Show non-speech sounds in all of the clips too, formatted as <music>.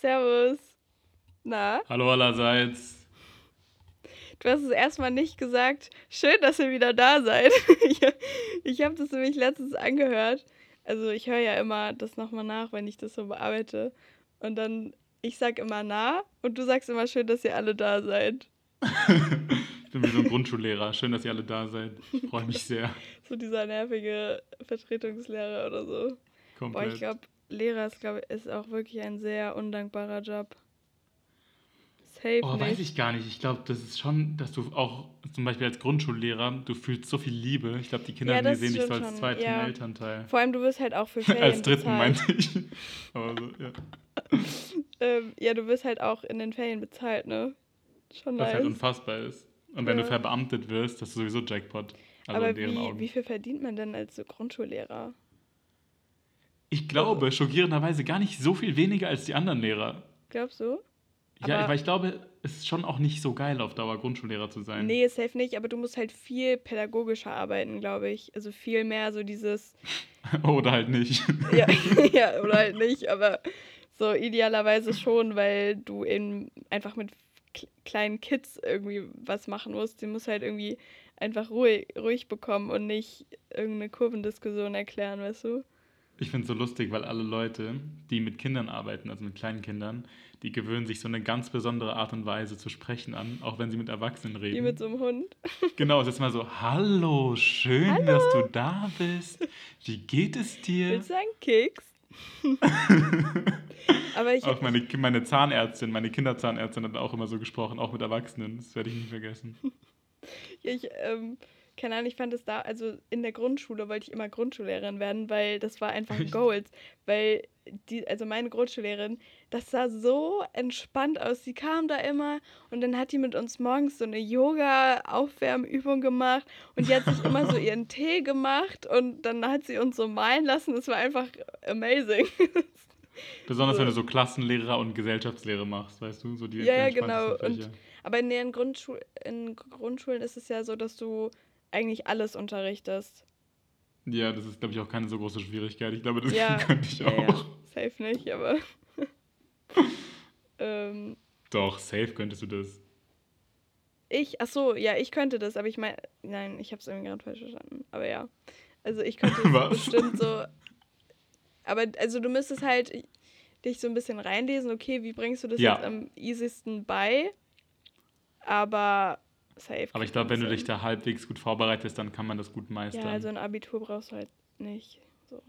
Servus. Na? Hallo allerseits. Du hast es erstmal nicht gesagt. Schön, dass ihr wieder da seid. <laughs> ich ich habe das nämlich letztens angehört. Also ich höre ja immer das nochmal nach, wenn ich das so bearbeite. Und dann, ich sag immer na und du sagst immer schön, dass ihr alle da seid. <laughs> ich bin wie so ein Grundschullehrer. Schön, dass ihr alle da seid. Ich freue mich sehr. <laughs> so dieser nervige Vertretungslehrer oder so. Komplett. Boah, ich glaube, Lehrer ist, glaub, ist auch wirklich ein sehr undankbarer Job. Safe oh, nicht. weiß ich gar nicht. Ich glaube, das ist schon, dass du auch zum Beispiel als Grundschullehrer, du fühlst so viel Liebe. Ich glaube, die Kinder ja, die sehen dich so als zweiten ja. Elternteil. Vor allem, du wirst halt auch für <laughs> Ferien Als dritten bezahlt. meinte ich. Aber so, ja. <laughs> ähm, ja, du wirst halt auch in den Ferien bezahlt, ne? Schon Was halt nice. halt unfassbar ist. Und wenn ja. du verbeamtet wirst, das ist sowieso Jackpot. Also Aber wie, wie viel verdient man denn als so Grundschullehrer? Ich glaube, schockierenderweise gar nicht so viel weniger als die anderen Lehrer. Glaubst du? Ja, weil ich glaube, es ist schon auch nicht so geil, auf Dauer Grundschullehrer zu sein. Nee, safe nicht, aber du musst halt viel pädagogischer arbeiten, glaube ich. Also viel mehr so dieses. <laughs> oder halt nicht. <laughs> ja, <laughs> ja, oder halt nicht, aber so idealerweise schon, weil du eben einfach mit kleinen Kids irgendwie was machen musst. Die muss halt irgendwie einfach ruhig, ruhig bekommen und nicht irgendeine Kurvendiskussion erklären, weißt du? Ich finde es so lustig, weil alle Leute, die mit Kindern arbeiten, also mit kleinen Kindern, die gewöhnen sich so eine ganz besondere Art und Weise zu sprechen an, auch wenn sie mit Erwachsenen reden. Wie mit so einem Hund. <laughs> Genau, es ist mal so, hallo, schön, hallo. dass du da bist. Wie geht es dir? Willst du einen Keks? <laughs> Aber ich, auch meine, meine Zahnärztin, meine Kinderzahnärztin hat auch immer so gesprochen, auch mit Erwachsenen. Das werde ich nie vergessen. <laughs> ja, ich, ähm, keine Ahnung, ich fand es da, also in der Grundschule wollte ich immer Grundschullehrerin werden, weil das war einfach ein Goals. Weil die, also meine Grundschullehrerin, das sah so entspannt aus. Sie kam da immer und dann hat die mit uns morgens so eine Yoga-Aufwärmübung gemacht und die hat sich immer so ihren <laughs> Tee gemacht und dann hat sie uns so malen lassen. Das war einfach amazing. <laughs> Besonders so. wenn du so Klassenlehrer und Gesellschaftslehre machst, weißt du? So die ja, ja, genau. Und, aber in den Grundschul in Grundschulen ist es ja so, dass du eigentlich alles unterrichtest. Ja, das ist, glaube ich, auch keine so große Schwierigkeit. Ich glaube, das ja, <laughs> könnte ich auch. Ja, safe nicht, aber. <laughs> ähm, Doch, safe könntest du das. Ich, ach so, ja, ich könnte das, aber ich meine, nein, ich habe es irgendwie gerade falsch verstanden. Aber ja, also ich könnte <laughs> es bestimmt so. Aber also du müsstest halt dich so ein bisschen reinlesen, okay, wie bringst du das ja. jetzt am easiesten bei? Aber safe. Aber ich glaube, wenn du dich da halbwegs gut vorbereitest, dann kann man das gut meistern. Ja, also ein Abitur brauchst du halt nicht. So,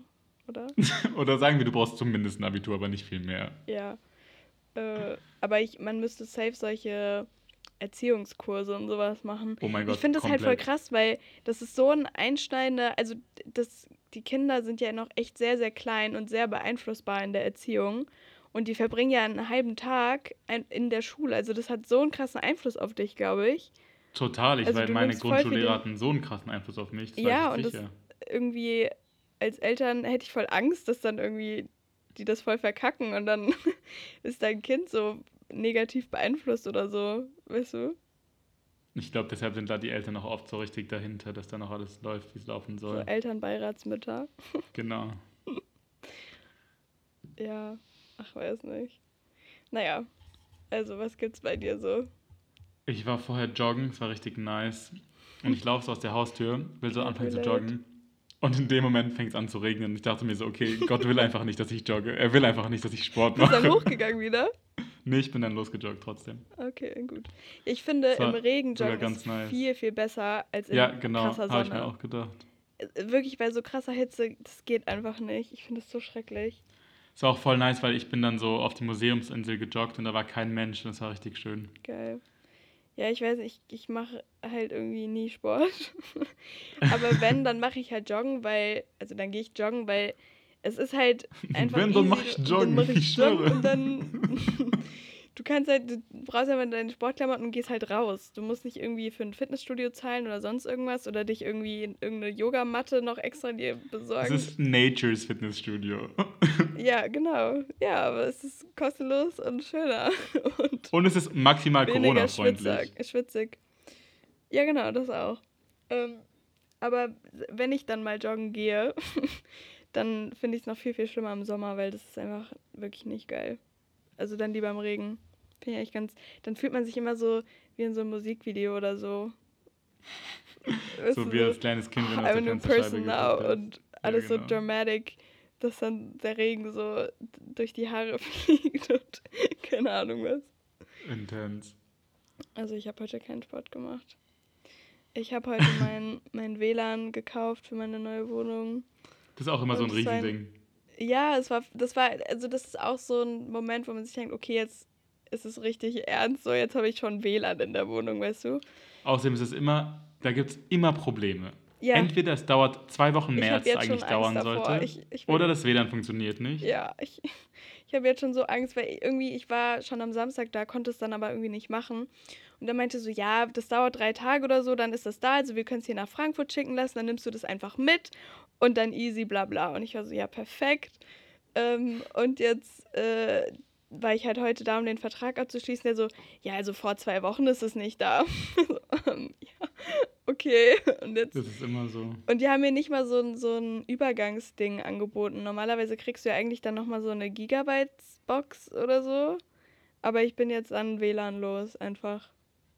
oder? <laughs> oder sagen wir, du brauchst zumindest ein Abitur, aber nicht viel mehr. Ja. Äh, aber ich, man müsste safe solche Erziehungskurse und sowas machen. Oh mein Gott. Ich finde das komplett. halt voll krass, weil das ist so ein einschneidender, also das, die Kinder sind ja noch echt sehr, sehr klein und sehr beeinflussbar in der Erziehung. Und die verbringen ja einen halben Tag in der Schule. Also das hat so einen krassen Einfluss auf dich, glaube ich. Total, ich, also weil meine Grundschullehrer hatten so einen krassen Einfluss auf mich. ja, und das irgendwie als Eltern hätte ich voll Angst, dass dann irgendwie die das voll verkacken und dann <laughs> ist dein Kind so negativ beeinflusst oder so, weißt du? Ich glaube, deshalb sind da die Eltern auch oft so richtig dahinter, dass da noch alles läuft, wie es laufen soll. So Elternbeiratsmütter. <laughs> Genau. ja, ach, weiß nicht. Naja, also was gibt's bei dir so? Ich war vorher joggen, es war richtig nice. Und ich laufe so aus der Haustür, will so anfangen zu joggen. Und in dem Moment fängt es an zu regnen. Und ich dachte mir so, okay, Gott will einfach nicht, dass ich jogge. Er will einfach nicht, dass ich Sport mache. Bist du dann hochgegangen wieder? Nee, ich bin dann losgejoggt trotzdem. Okay, gut. Ich finde, im Regen joggen ist nice. viel, viel besser als in ja, genau, krasser Sonne. Ja, genau, habe ich mir auch gedacht. Äh, wirklich, bei so krasser Hitze, das geht einfach nicht. Ich finde es so schrecklich. Es war auch voll nice, weil ich bin dann so auf die Museumsinsel gejoggt und da war kein Mensch und das war richtig schön. Geil. Ja, ich weiß nicht, ich, ich mache halt irgendwie nie Sport. <laughs> Aber wenn, dann mache ich halt Joggen, weil, also dann gehe ich joggen, weil es ist halt <laughs> einfach. Wenn, dann mache ich Joggen, mach ich, ich Joggen und dann <laughs> du kannst halt, du brauchst einfach deine Sportklamotten und gehst halt raus. Du musst nicht irgendwie für ein Fitnessstudio zahlen oder sonst irgendwas oder dich irgendwie in irgendeine Yogamatte noch extra dir besorgen. Es ist Nature's Fitnessstudio. <laughs> ja, genau. Ja, aber es ist kostenlos und schöner. <laughs> Und, und es ist maximal Corona-freundlich. Schwitzig. Ja, genau, das auch. Ähm, aber wenn ich dann mal joggen gehe, <laughs> dann finde ich es noch viel, viel schlimmer im Sommer, weil das ist einfach wirklich nicht geil. Also dann lieber im Regen. Finde ich eigentlich ganz. Dann fühlt man sich immer so wie in so einem Musikvideo oder so. <laughs> So wie als kleines Kind, wenn "Oh, du aus I'm a der new Fensterscheibe person now und alles genau. so dramatic, dass dann der Regen so durch die Haare <laughs> fliegt und keine Ahnung was. Intens. Also ich habe heute keinen Sport gemacht. Ich habe heute mein, mein WLAN gekauft für meine neue Wohnung. Das ist auch immer so ein Und war ein- Riesending. Ja, es war, das war, also das ist auch so ein Moment, wo man sich denkt, okay, jetzt ist es richtig ernst, so jetzt habe ich schon WLAN in der Wohnung, weißt du? Außerdem ist es immer, da gibt es immer Probleme. Ja. Entweder es dauert zwei Wochen mehr, als es eigentlich dauern davor. sollte. Ich- ich oder das WLAN funktioniert nicht. Ja, ich, ich habe jetzt schon so Angst, weil irgendwie, ich war schon am Samstag da, konnte es dann aber irgendwie nicht machen. Und er meinte so, ja, das dauert drei Tage oder so, dann ist das da, also wir können es hier nach Frankfurt schicken lassen, dann nimmst du das einfach mit und dann easy, bla bla. Und ich war so, ja, perfekt. Ähm, und jetzt äh, war ich halt heute da, um den Vertrag abzuschließen. Der so, ja, also vor zwei Wochen ist es nicht da. <laughs> ähm, ja, okay. Und jetzt Das ist immer so. und die haben mir nicht mal so, ein- so ein Übergangsding angeboten. Normalerweise kriegst du ja eigentlich dann nochmal so eine Gigabytes-Box oder so. Aber ich bin jetzt an WLAN los, einfach.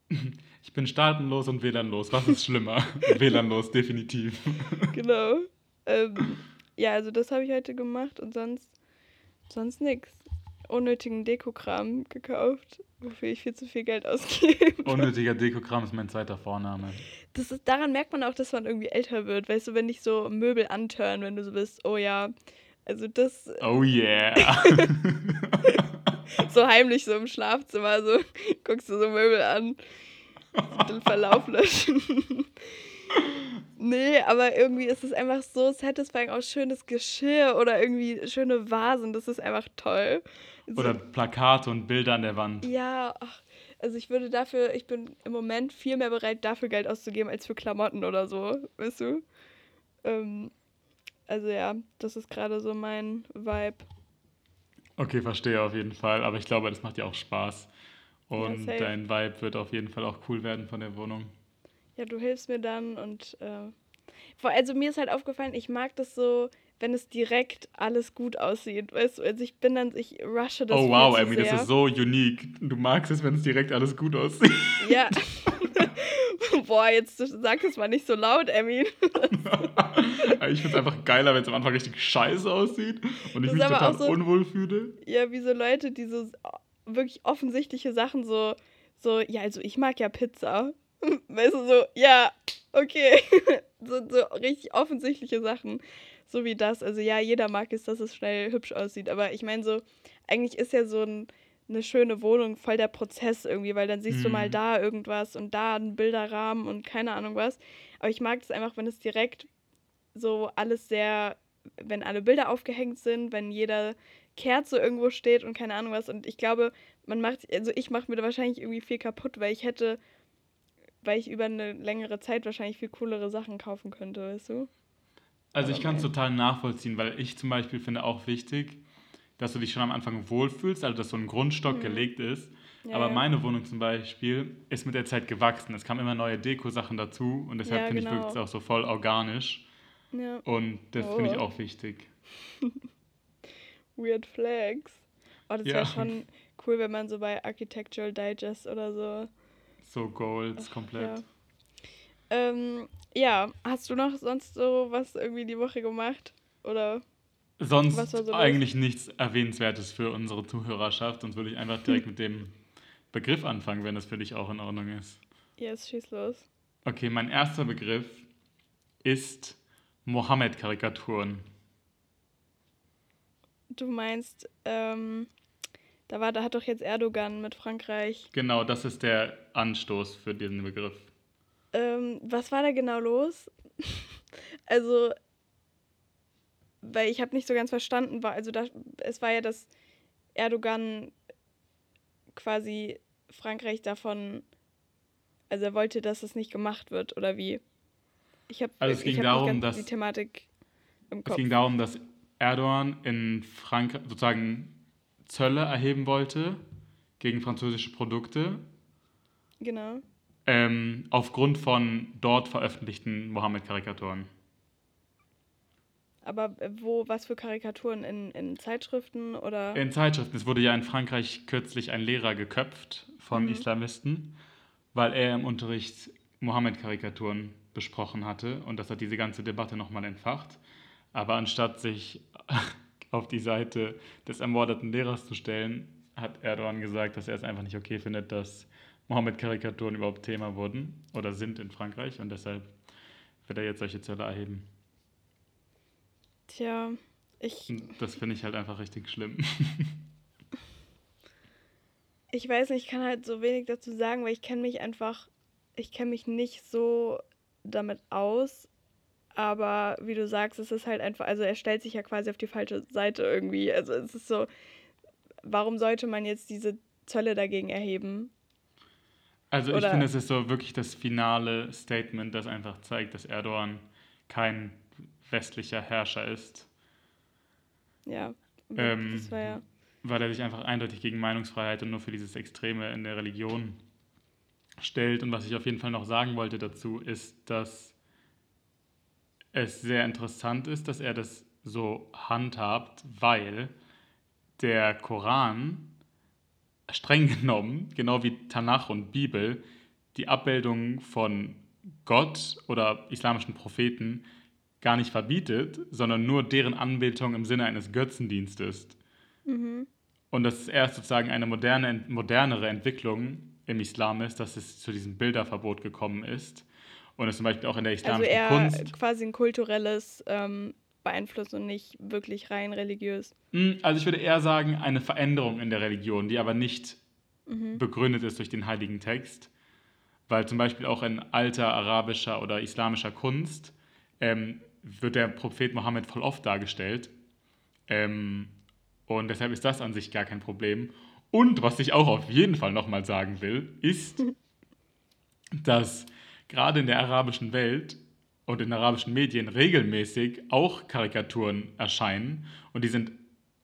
<laughs> Ich bin staatenlos und WLANlos. Was ist schlimmer? <laughs> WLANlos, definitiv. Genau. Ähm, ja, also das habe ich heute gemacht und sonst, sonst nix. Unnötigen Dekokram gekauft, wofür ich viel zu viel Geld <laughs> ausgebe. Unnötiger Dekokram ist mein zweiter Vorname. Das ist, daran merkt man auch, dass man irgendwie älter wird. Weißt du, wenn dich so Möbel antören, wenn du so bist, oh ja. Also das Oh yeah. <laughs> so heimlich so im Schlafzimmer, so guckst du so Möbel an, den Verlauf löschen. Nee, aber irgendwie ist es einfach so satisfying, auch schönes Geschirr oder irgendwie schöne Vasen, das ist einfach toll. So, Oder Plakate und Bilder an der Wand. ja, ach, also ich würde dafür, ich bin im Moment viel mehr bereit, dafür Geld auszugeben, als für Klamotten oder so, weißt du? Ähm, also ja, das ist gerade so mein Vibe. Okay, verstehe auf jeden Fall. Aber ich glaube, das macht dir auch Spaß. Und safe. dein Vibe wird auf jeden Fall auch cool werden von der Wohnung. Ja, du hilfst mir dann und äh, also mir ist halt aufgefallen, ich mag das so, wenn es direkt alles gut aussieht, weißt du, also ich bin dann, ich rushe das oh wow, zu Emmy, das sehr. ist so unique. Du magst es, wenn es direkt alles gut aussieht. Ja. <laughs> Boah, jetzt sag es mal nicht so laut, Emmy. <laughs> ich finde es einfach geiler, wenn es am Anfang richtig scheiße aussieht und ich Das mich total so- unwohl fühle. Ja, wie so Leute, die so wirklich offensichtliche Sachen so, so, ja, also ich mag ja Pizza. <laughs> Weißt du, so, ja, okay. <laughs> so, so richtig offensichtliche Sachen. So wie das. Also ja, jeder mag es, dass es schnell hübsch aussieht. Aber ich meine so, eigentlich ist ja so ein, eine schöne Wohnung voll der Prozess irgendwie, weil dann siehst du mal Mhm. da irgendwas und da einen Bilderrahmen und keine Ahnung was. Aber ich mag es einfach, wenn es direkt so alles sehr, wenn alle Bilder aufgehängt sind, wenn jeder Kerze irgendwo steht und keine Ahnung was. Und ich glaube, man macht, also ich mache mir da wahrscheinlich irgendwie viel kaputt, weil ich hätte, weil ich über eine längere Zeit wahrscheinlich viel coolere Sachen kaufen könnte, weißt du? Also ich kann es total nachvollziehen, weil ich zum Beispiel finde auch wichtig, dass du dich schon am Anfang wohlfühlst, also dass so ein Grundstock Mhm. gelegt ist. Ja, Aber ja. meine Wohnung zum Beispiel ist mit der Zeit gewachsen. Es kamen immer neue Deko-Sachen dazu und deshalb Ja, finde ich genau. wirklich auch so voll organisch. Ja, Und das finde ich Oh. auch wichtig. <laughs> weird flags. Oh, das Ja. wäre schon cool, wenn man so bei Architectural Digest oder so. So Goals komplett. Ja. Ähm, ja, hast du noch sonst so was irgendwie die Woche gemacht? Oder? Sonst so eigentlich nichts Erwähnenswertes für unsere Zuhörerschaft. Sonst würde ich einfach <laughs> direkt mit dem Begriff anfangen, wenn das für dich auch in Ordnung ist. Yes, schieß los. Okay, mein erster Begriff ist Mohammed-Karikaturen. Du meinst, ähm, da war, da hat doch jetzt Erdogan mit Frankreich. Genau, das ist der Anstoß für diesen Begriff. Ähm, was war da genau los? <laughs> also, weil ich habe nicht so ganz verstanden, war, also da, es war ja, dass Erdogan quasi Frankreich davon, also er wollte, dass es nicht gemacht wird, oder wie? Ich habe Also es ging hab darum, nicht ganz dass- die Thematik im Es Kopf. ging darum, dass Erdogan in Frankreich sozusagen Zölle erheben wollte gegen französische Produkte genau. ähm, aufgrund von dort veröffentlichten Mohammed-Karikaturen. Aber äh, wo, was für Karikaturen? In, in Zeitschriften oder? In Zeitschriften. Es wurde ja in Frankreich kürzlich ein Lehrer geköpft von mhm. Islamisten, weil er im Unterricht Mohammed-Karikaturen besprochen hatte und das hat diese ganze Debatte nochmal entfacht. Aber anstatt sich auf die Seite des ermordeten Lehrers zu stellen, hat Erdogan gesagt, dass er es einfach nicht okay findet, dass Mohammed-Karikaturen überhaupt Thema wurden oder sind in Frankreich und deshalb wird er jetzt solche Zölle erheben. Tja, ich. Das finde ich halt einfach richtig schlimm. <laughs> ich weiß nicht, ich kann halt so wenig dazu sagen, weil ich kenne mich einfach, ich kenne mich nicht so damit aus. Aber wie du sagst, es ist halt einfach, also er stellt sich ja quasi auf die falsche Seite irgendwie. Also es ist so, warum sollte man jetzt diese Zölle dagegen erheben? Also ich Oder finde, es ist so wirklich das finale Statement, das einfach zeigt, dass Erdogan kein westlicher Herrscher ist. Ja, ähm, das war ja. Weil er sich einfach eindeutig gegen Meinungsfreiheit und nur für dieses Extreme in der Religion stellt. Und was ich auf jeden Fall noch sagen wollte dazu, ist, dass es sehr interessant ist, dass er das so handhabt, weil der Koran streng <laughs> genommen, genau wie Tanach und Bibel, die Abbildung von Gott oder islamischen Propheten gar nicht verbietet, sondern nur deren Anbetung im Sinne eines Götzendienstes. Mhm. Und das ist erst sozusagen eine moderne, modernere Entwicklung im Islam ist, dass es zu diesem Bilderverbot gekommen ist. Und es zum Beispiel auch in der islamischen also eher Kunst. quasi ein kulturelles ähm, beeinflusst und nicht wirklich rein religiös. Hm, also ich würde eher sagen, eine Veränderung in der Religion, die aber nicht mhm. begründet ist durch den heiligen Text. Weil zum Beispiel auch in alter arabischer oder islamischer Kunst ähm, wird der Prophet Mohammed voll oft dargestellt. Ähm, und deshalb ist das an sich gar kein Problem. Und was ich auch auf jeden Fall nochmal sagen will, ist, <laughs> dass gerade in der arabischen Welt und in arabischen Medien regelmäßig auch Karikaturen erscheinen. Und die sind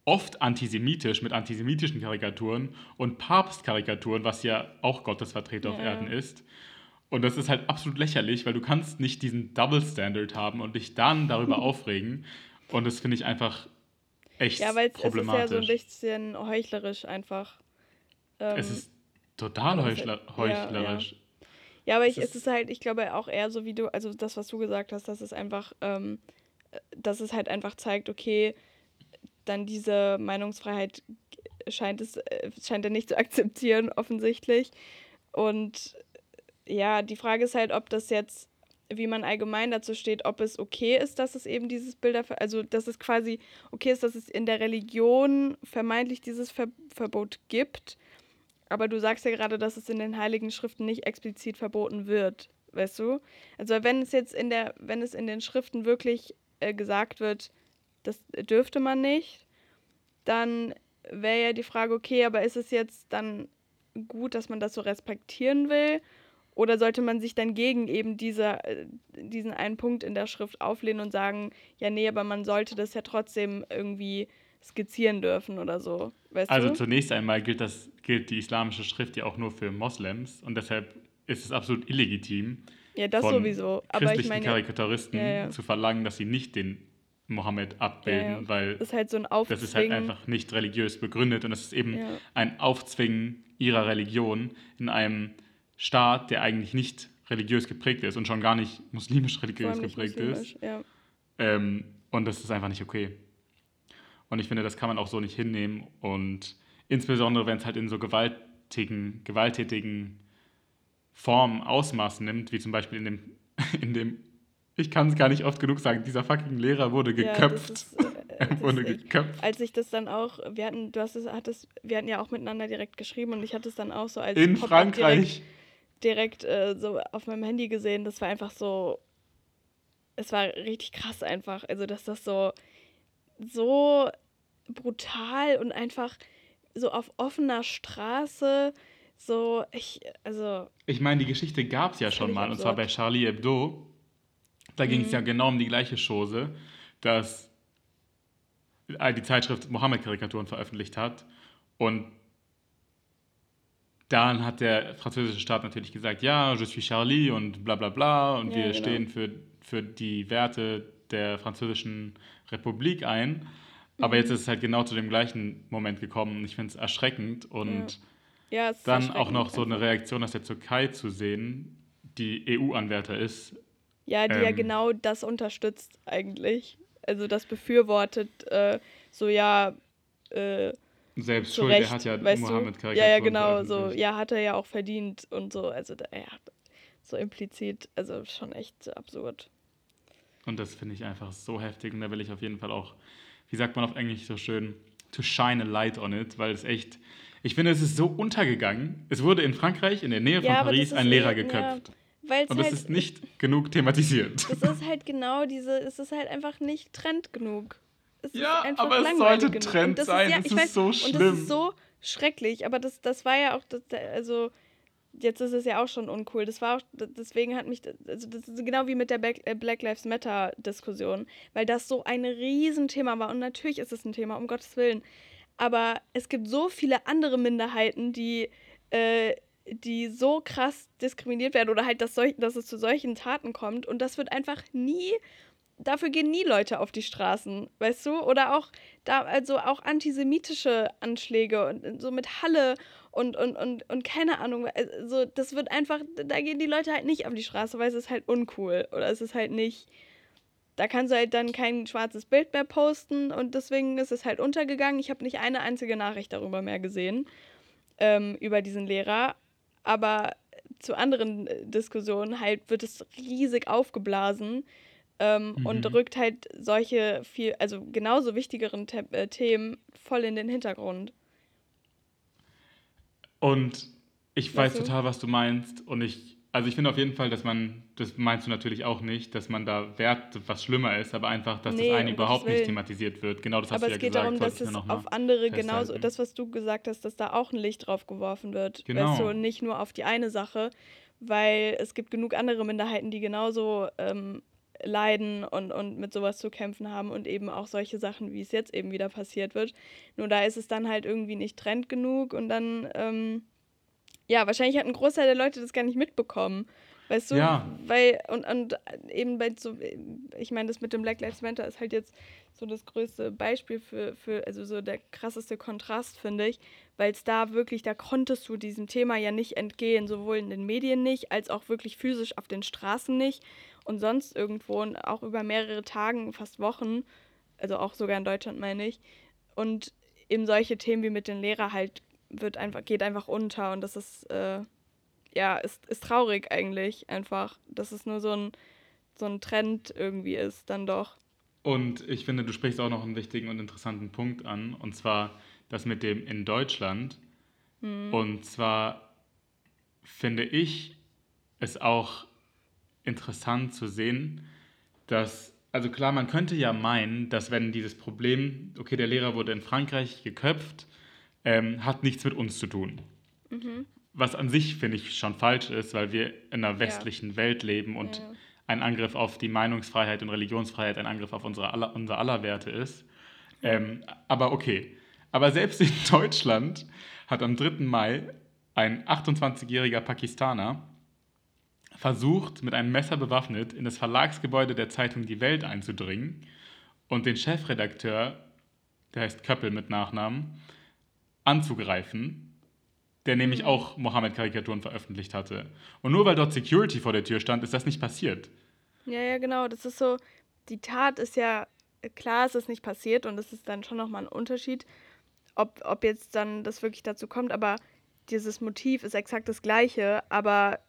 oft antisemitisch mit antisemitischen Karikaturen und Papstkarikaturen, was ja auch Gottesvertreter ja. auf Erden ist. Und das ist halt absolut lächerlich, weil du kannst nicht diesen Double Standard haben und dich dann darüber <laughs> aufregen. Und das finde ich einfach echt ja, problematisch. Ja, weil es ist ja so ein bisschen heuchlerisch einfach. Ähm, es ist total heuchler heuchlerisch. Ja, ja. aber ich, es ist halt, ich glaube auch eher so wie du, also das, was du gesagt hast, dass es einfach, ähm, dass es halt einfach zeigt, okay, dann diese Meinungsfreiheit scheint es, äh, scheint er nicht zu akzeptieren, offensichtlich. Und ja, die Frage ist halt, ob das jetzt, wie man allgemein dazu steht, ob es okay ist, dass es eben dieses Bilder, also dass es quasi okay ist, dass es in der Religion vermeintlich dieses Ver Verbot gibt. Aber du sagst ja gerade, dass es in den Heiligen Schriften nicht explizit verboten wird, weißt du? Also wenn es jetzt in der, wenn es in den Schriften wirklich äh, gesagt wird, das dürfte man nicht, dann wäre ja die Frage, okay, aber ist es jetzt dann gut, dass man das so respektieren will? Oder sollte man sich dann gegen eben diese, äh, diesen einen Punkt in der Schrift auflehnen und sagen, ja, nee, aber man sollte das ja trotzdem irgendwie skizzieren dürfen oder so. Weißt also du? zunächst einmal gilt, das, gilt die islamische Schrift ja auch nur für Moslems und deshalb ist es absolut illegitim, ja, das von sowieso. Aber christlichen ich meine, Karikaturisten ja, ja. zu verlangen, dass sie nicht den Mohammed abbilden, weil das ist, halt so ein das ist halt einfach nicht religiös begründet und das ist eben ein Aufzwingen ihrer Religion in einem Staat, der eigentlich nicht religiös geprägt ist und schon gar nicht muslimisch religiös nicht geprägt muslimisch, ist. Ähm, und das ist einfach nicht okay. Und ich finde, das kann man auch so nicht hinnehmen. Und insbesondere, wenn es halt in so gewaltigen, gewalttätigen Formen Ausmaß nimmt, wie zum Beispiel in dem, <laughs> in dem ich kann es gar nicht oft genug sagen, dieser fucking Lehrer wurde geköpft. Ja, ist, äh, <laughs> er wurde geköpft. Als ich das dann auch, wir hatten, du hast es, hattest, wir hatten ja auch miteinander direkt geschrieben und ich hatte es dann auch so als in Frankreich. Direkt, direkt äh, so auf meinem Handy gesehen. Das war einfach so. Es war richtig krass einfach. Also, dass das so, so brutal und einfach so auf offener Straße so, ich, also. Ich meine, die Geschichte gab es ja schon mal, absurd. und zwar bei Charlie Hebdo. Da ging es mhm. ja genau um die gleiche Chose, dass die Zeitschrift Mohammed-Karikaturen veröffentlicht hat und dann hat der französische Staat natürlich gesagt, ja, je suis Charlie und bla bla bla und ja, wir genau. stehen für, für die Werte der französischen Republik ein. Aber jetzt ist es halt genau zu dem gleichen Moment gekommen. Ich finde es erschreckend. Und Ja, ist dann auch noch so eine. Reaktion aus der Türkei zu sehen, die EU-Anwärter ist. Ja, die ja ähm, genau das unterstützt eigentlich. Also das befürwortet, äh, so ja, äh, Selbst schuld, Recht, er hat ja weißt Mohammed du? Karikaturen Ja, ja, genau, so, ja, hat er ja auch verdient und so, also ja, so implizit, also schon echt absurd. Und das finde ich einfach so heftig und da will ich auf jeden Fall auch, wie sagt man auf Englisch so schön, to shine a light on it, weil es echt, ich finde, es ist so untergegangen. Es wurde in Frankreich, in der Nähe von Ja, Paris, ist ein Lehrer eh- ja, geköpft. Es Und das halt, ist nicht genug thematisiert. <laughs> das ist halt genau diese, es ist halt einfach nicht Trend genug. Es Ja, ist einfach aber es sollte genug. Trend sein, ja, es ich ist weiß, so Und das schlimm. ist so schrecklich, aber das, das war ja auch, das, also jetzt ist es ja auch schon uncool. Das war auch, deswegen hat mich, also das ist genau wie mit der Black, äh, Lives Matter Diskussion, weil das so ein Riesenthema war. Und natürlich ist es ein Thema, um Gottes Willen. Aber es gibt so viele andere Minderheiten, die, äh, die so krass diskriminiert werden oder halt, dass, solch, dass es zu solchen Taten kommt. Und das wird einfach nie dafür gehen nie Leute auf die Straßen, weißt du? Oder auch da, also auch antisemitische Anschläge und so mit Halle und, und, und, und keine Ahnung. Also das wird einfach, da gehen die Leute halt nicht auf die Straße, weil es ist halt uncool. Oder es ist halt nicht. Da kannst du halt dann kein schwarzes Bild mehr posten und deswegen ist es halt untergegangen. Ich habe nicht eine einzige Nachricht darüber mehr gesehen, ähm, über diesen Lehrer. Aber zu anderen äh, Diskussionen halt wird es riesig aufgeblasen ähm, Mhm. und rückt halt solche viel, also genauso wichtigeren The äh, Themen voll in den Hintergrund. Und ich weiß Weißt du? total, was du meinst. Und ich, also ich finde auf jeden Fall, dass man, das meinst du natürlich auch nicht, dass man da wert, was schlimmer ist, aber einfach, dass Nee, das eine überhaupt nicht thematisiert wird. Genau das hast Aber du es ja geht gesagt. darum, wollte dass ich es nur noch mal auf andere genauso, festhalten. das, was du gesagt hast, dass da auch ein Licht drauf geworfen wird. Genau. Weißt du, nicht nur auf die eine Sache, weil es gibt genug andere Minderheiten, die genauso ähm, leiden und, und mit sowas zu kämpfen haben und eben auch solche Sachen, wie es jetzt eben wieder passiert wird. Nur da ist es dann halt irgendwie nicht Trend genug und dann, ähm, ja, wahrscheinlich hat ein Großteil der Leute das gar nicht mitbekommen. Weißt du? Ja. Weil, und, und eben bei so, ich meine, das mit dem Black Lives Matter ist halt jetzt so das größte Beispiel für, für also so der krasseste Kontrast, finde ich, weil es da wirklich, da konntest du diesem Thema ja nicht entgehen, sowohl in den Medien nicht, als auch wirklich physisch auf den Straßen nicht und sonst irgendwo und auch über mehrere Tagen, fast Wochen, also auch sogar in Deutschland meine ich. Und eben solche Themen wie mit den Lehrern halt wird einfach, geht einfach unter und das ist, äh, ja, ist, ist traurig eigentlich einfach, dass es nur so ein, so ein Trend irgendwie ist, dann doch. Und ich finde, du sprichst auch noch einen wichtigen und interessanten Punkt an, und zwar das mit dem in Deutschland. Und zwar finde ich es auch interessant zu sehen, dass, also klar, man könnte ja meinen, dass wenn dieses Problem, okay, der Lehrer wurde in Frankreich geköpft, ähm, hat nichts mit uns zu tun. Was an sich, finde ich, schon falsch ist, weil wir in einer westlichen Welt leben und Ja. ein Angriff auf die Meinungsfreiheit und Religionsfreiheit ein Angriff auf unsere aller, unser aller Werte ist. Ähm, aber okay. Aber selbst in <laughs> Deutschland hat am 3. Mai ein 28-jähriger Pakistaner versucht, mit einem Messer bewaffnet in das Verlagsgebäude der Zeitung Die Welt einzudringen und den Chefredakteur, der heißt Köppel mit Nachnamen, anzugreifen, der nämlich auch Mohammed-Karikaturen veröffentlicht hatte. Und nur weil dort Security vor der Tür stand, ist das nicht passiert. Ja, ja, genau. Das ist so, die Tat ist ja, klar, es ist nicht passiert und es ist dann schon nochmal ein Unterschied, ob, ob jetzt dann das wirklich dazu kommt, aber dieses Motiv ist exakt das gleiche, aber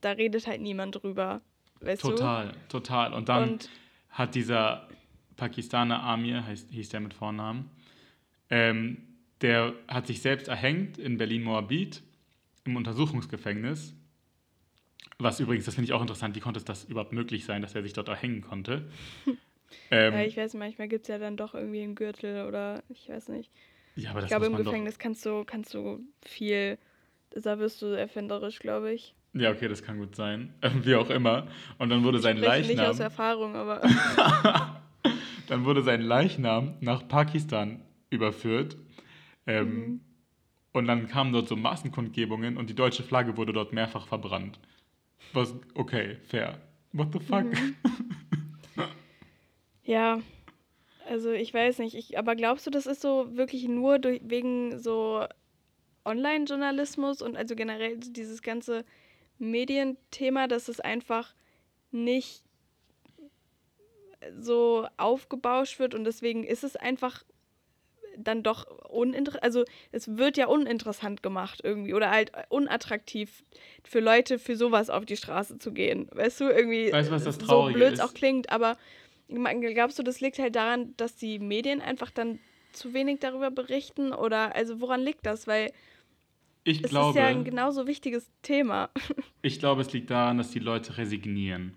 da redet halt niemand drüber. Weißt Total, total. Und du? dann Und hat dieser Pakistaner Amir, heißt, hieß der mit Vornamen, ähm, der hat sich selbst erhängt in Berlin-Moabit im Untersuchungsgefängnis. Was übrigens, das finde ich auch interessant, wie konnte es das überhaupt möglich sein, dass er sich dort erhängen konnte? <laughs> ähm, ja, ich weiß, manchmal gibt es ja dann doch irgendwie einen Gürtel oder ich weiß nicht. ja, aber das Ich glaube, im. Gefängnis kannst du, kannst du viel, da wirst du erfinderisch, glaube ich. Ja, okay, das kann gut sein. <laughs> Wie auch immer. Und dann wurde sein Ich spreche nicht aus Leichnam, Erfahrung, aber <laughs> dann wurde sein Leichnam nach Pakistan überführt. Ähm, Mhm. Und dann kamen dort so Massenkundgebungen und die deutsche Flagge wurde dort mehrfach verbrannt. Was, okay, fair. What the fuck? <laughs> ja, Also ich weiß nicht, ich, aber glaubst du, das ist so wirklich nur durch, wegen so Online-Journalismus und also generell dieses ganze Medienthema, dass es einfach nicht so aufgebauscht wird und deswegen ist es einfach dann doch uninteressant, also es wird ja uninteressant gemacht irgendwie oder halt unattraktiv für Leute für sowas auf die Straße zu gehen. Weißt du, irgendwie weißt, was das so blöd es auch klingt, aber glaubst du, das liegt halt daran, dass die Medien einfach dann zu wenig darüber berichten oder also woran liegt das? Weil ich es glaube, ist ja ein genauso wichtiges Thema. <laughs> Ich glaube, es liegt daran, dass die Leute resignieren.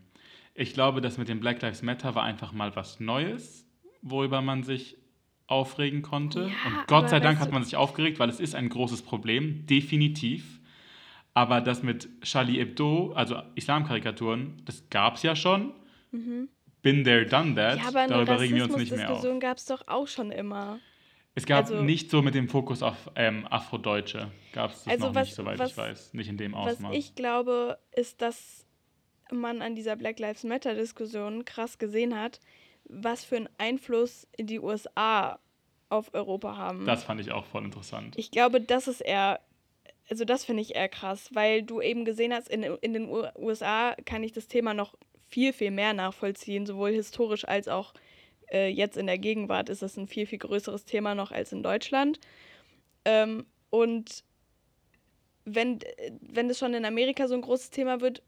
Ich glaube, das mit dem Black Lives Matter war einfach mal was Neues, worüber man sich aufregen konnte. Ja, und Gott sei Dank hat man sich aufgeregt, weil es ist ein großes Problem, definitiv. Aber das mit Charlie Hebdo, also Islamkarikaturen, das gab es ja schon. Mhm. Been there, done that. Ja, aber Darüber regen wir uns nicht mehr auf. Diskussion gab es doch auch schon immer. Es gab also, nicht so mit dem Fokus auf ähm, Afrodeutsche. Gab es das also noch was, nicht, soweit was, ich weiß. Nicht in dem Ausmaß. Was ich glaube, ist, dass man an dieser Black Lives Matter-Diskussion krass gesehen hat, was für einen Einfluss die USA auf Europa haben. Das fand ich auch voll interessant. Ich glaube, das ist eher, also das finde ich eher krass, weil du eben gesehen hast, in, in den USA kann ich das Thema noch viel, viel mehr nachvollziehen, sowohl historisch als auch äh, jetzt in der Gegenwart ist es ein viel, viel größeres Thema noch als in Deutschland. Ähm, und wenn, wenn es schon in Amerika so ein großes Thema wird,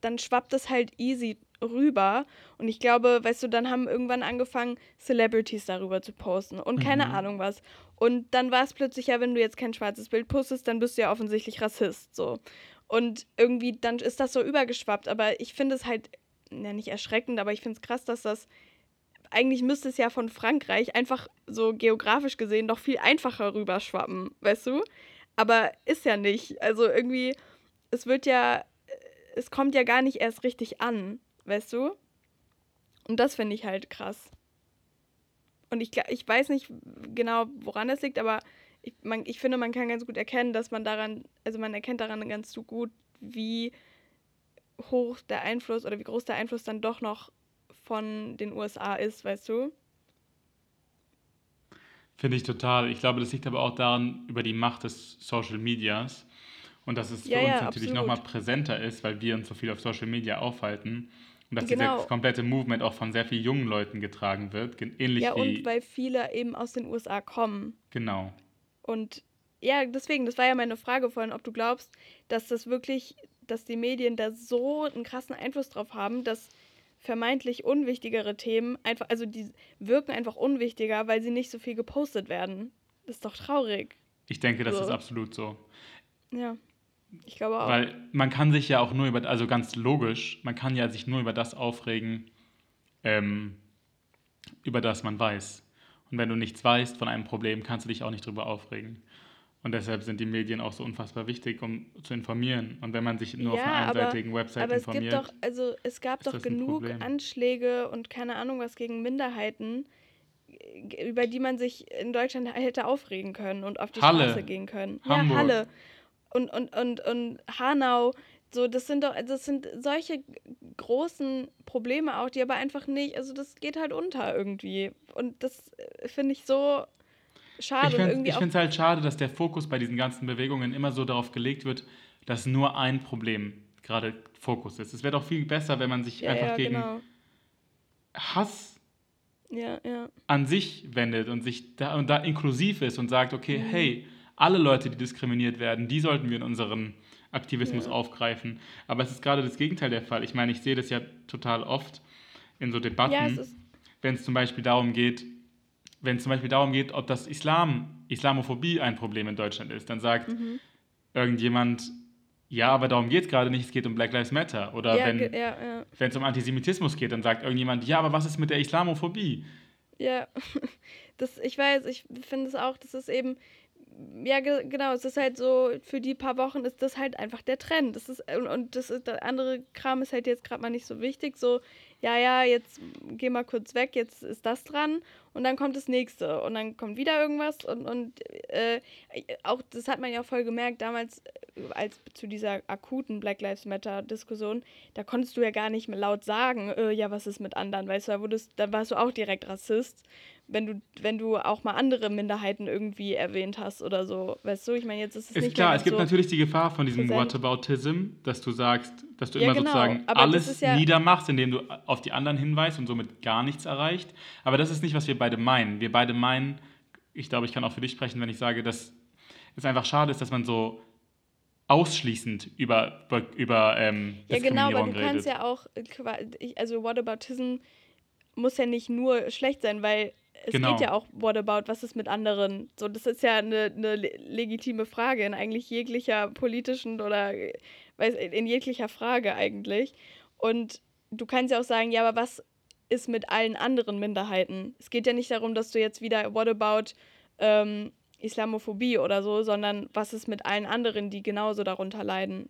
dann schwappt es halt easy rüber. Und ich glaube, weißt du, dann haben irgendwann angefangen, Celebrities darüber zu posten und keine mhm. Ahnung was. Und dann war es plötzlich ja, wenn du jetzt kein schwarzes Bild postest, dann bist du ja offensichtlich Rassist. So. Und irgendwie, dann ist das so übergeschwappt. Aber ich finde es halt, ja, nicht erschreckend, aber ich finde es krass, dass das. Eigentlich müsste es ja von Frankreich einfach so geografisch gesehen doch viel einfacher rüberschwappen, weißt du? Aber ist ja nicht. Also irgendwie, es wird ja es kommt ja gar nicht erst richtig an, weißt du? Und das finde ich halt krass. Und ich, ich weiß nicht genau, woran das liegt, aber ich, man, ich finde, man kann ganz gut erkennen, dass man daran, also man erkennt daran ganz so gut, wie hoch der Einfluss oder wie groß der Einfluss dann doch noch von den USA ist, weißt du? Finde ich total. Ich glaube, das liegt aber auch daran, über die Macht des Social Medias. Und dass es für ja, uns ja, natürlich nochmal präsenter ist, weil wir uns so viel auf Social Media aufhalten. Und dass genau. dieses komplette Movement auch von sehr vielen jungen Leuten getragen wird. Ähnlich ja, wie. und weil viele eben aus den USA kommen. Genau. Und ja, deswegen, das war ja meine Frage vorhin, ob du glaubst, dass das wirklich, dass die Medien da so einen krassen Einfluss drauf haben, dass vermeintlich unwichtigere Themen einfach, also die wirken einfach unwichtiger, weil sie nicht so viel gepostet werden. Das ist doch traurig. Ich denke, das so. ist absolut so. Ja. Ich glaube auch. Weil man kann sich ja auch nur über, also ganz logisch, man kann ja sich nur über das aufregen, ähm, über das man weiß. Und wenn du nichts weißt von einem Problem, kannst du dich auch nicht darüber aufregen. Und deshalb sind die Medien auch so unfassbar wichtig, um zu informieren. Und wenn man sich nur ja, auf einer einseitigen aber, Website aber es informiert. Gibt doch, also es gab doch genug Anschläge und keine Ahnung was gegen Minderheiten, über die man sich in Deutschland hätte aufregen können und auf die Halle. Straße gehen können. Hamburg. Ja, Halle und, und, und, und Hanau. So, das sind doch, das sind solche großen Probleme auch, die aber einfach nicht, also das geht halt unter irgendwie. Und das äh, finde ich so schade. Ich finde es halt schade, dass der Fokus bei diesen ganzen Bewegungen immer so darauf gelegt wird, dass nur ein Problem gerade Fokus ist. Es wäre doch viel besser, wenn man sich ja, einfach ja, gegen genau. Hass ja, an sich wendet und sich da und da inklusiv ist und sagt, okay, mhm. hey, alle Leute, die diskriminiert werden, die sollten wir in unseren Aktivismus ja. aufgreifen. Aber es ist gerade das Gegenteil der Fall. Ich meine, ich sehe das ja total oft in so Debatten, ja, wenn es zum Beispiel darum geht, wenn es zum Beispiel darum geht, ob das Islam, Islamophobie ein Problem in Deutschland ist, dann sagt mhm. irgendjemand, ja, aber darum geht es gerade nicht, es geht um Black Lives Matter. Oder ja, wenn ja, es um Antisemitismus geht, dann sagt irgendjemand, ja, aber was ist mit der Islamophobie? Ja, <laughs> das, ich weiß, ich finde es auch, das ist eben, ja, ge genau, es ist halt so, für die paar Wochen ist das halt einfach der Trend. Das ist, und, und das ist, der andere Kram ist halt jetzt gerade mal nicht so wichtig. So, ja, ja, jetzt geh mal kurz weg, jetzt ist das dran und dann kommt das nächste und dann kommt wieder irgendwas und, und äh, auch, das hat man ja voll gemerkt, damals als zu dieser akuten Black Lives Matter-Diskussion, da konntest du ja gar nicht mehr laut sagen, äh, ja, was ist mit anderen, weißt du, da, wurdest, da warst du auch direkt Rassist, wenn du, wenn du auch mal andere Minderheiten irgendwie erwähnt hast oder so, weißt du, ich meine, jetzt ist es ist nicht klar, es gibt so natürlich die Gefahr von diesem. Whataboutism, dass du sagst, dass du Ja, immer genau, sozusagen aber alles ja- niedermachst, indem du auf die anderen hinweist und somit gar nichts erreicht. Aber das ist nicht, was wir beide meinen. Wir beide meinen, ich glaube, ich kann auch für dich sprechen, wenn ich sage, dass es einfach schade ist, dass man so ausschließend über, über ähm, Ja, genau, aber du redet. kannst ja auch, also Whataboutism muss ja nicht nur schlecht sein, weil es Genau. geht ja auch Whatabout, was ist mit anderen? So, das ist ja eine, eine le- legitime Frage in eigentlich jeglicher politischen oder weiß, in jeglicher Frage eigentlich. Und du kannst ja auch sagen, ja, aber was ist mit allen anderen Minderheiten? Es geht ja nicht darum, dass du jetzt wieder Whatabout ähm, Islamophobie oder so, sondern was ist mit allen anderen, die genauso darunter leiden?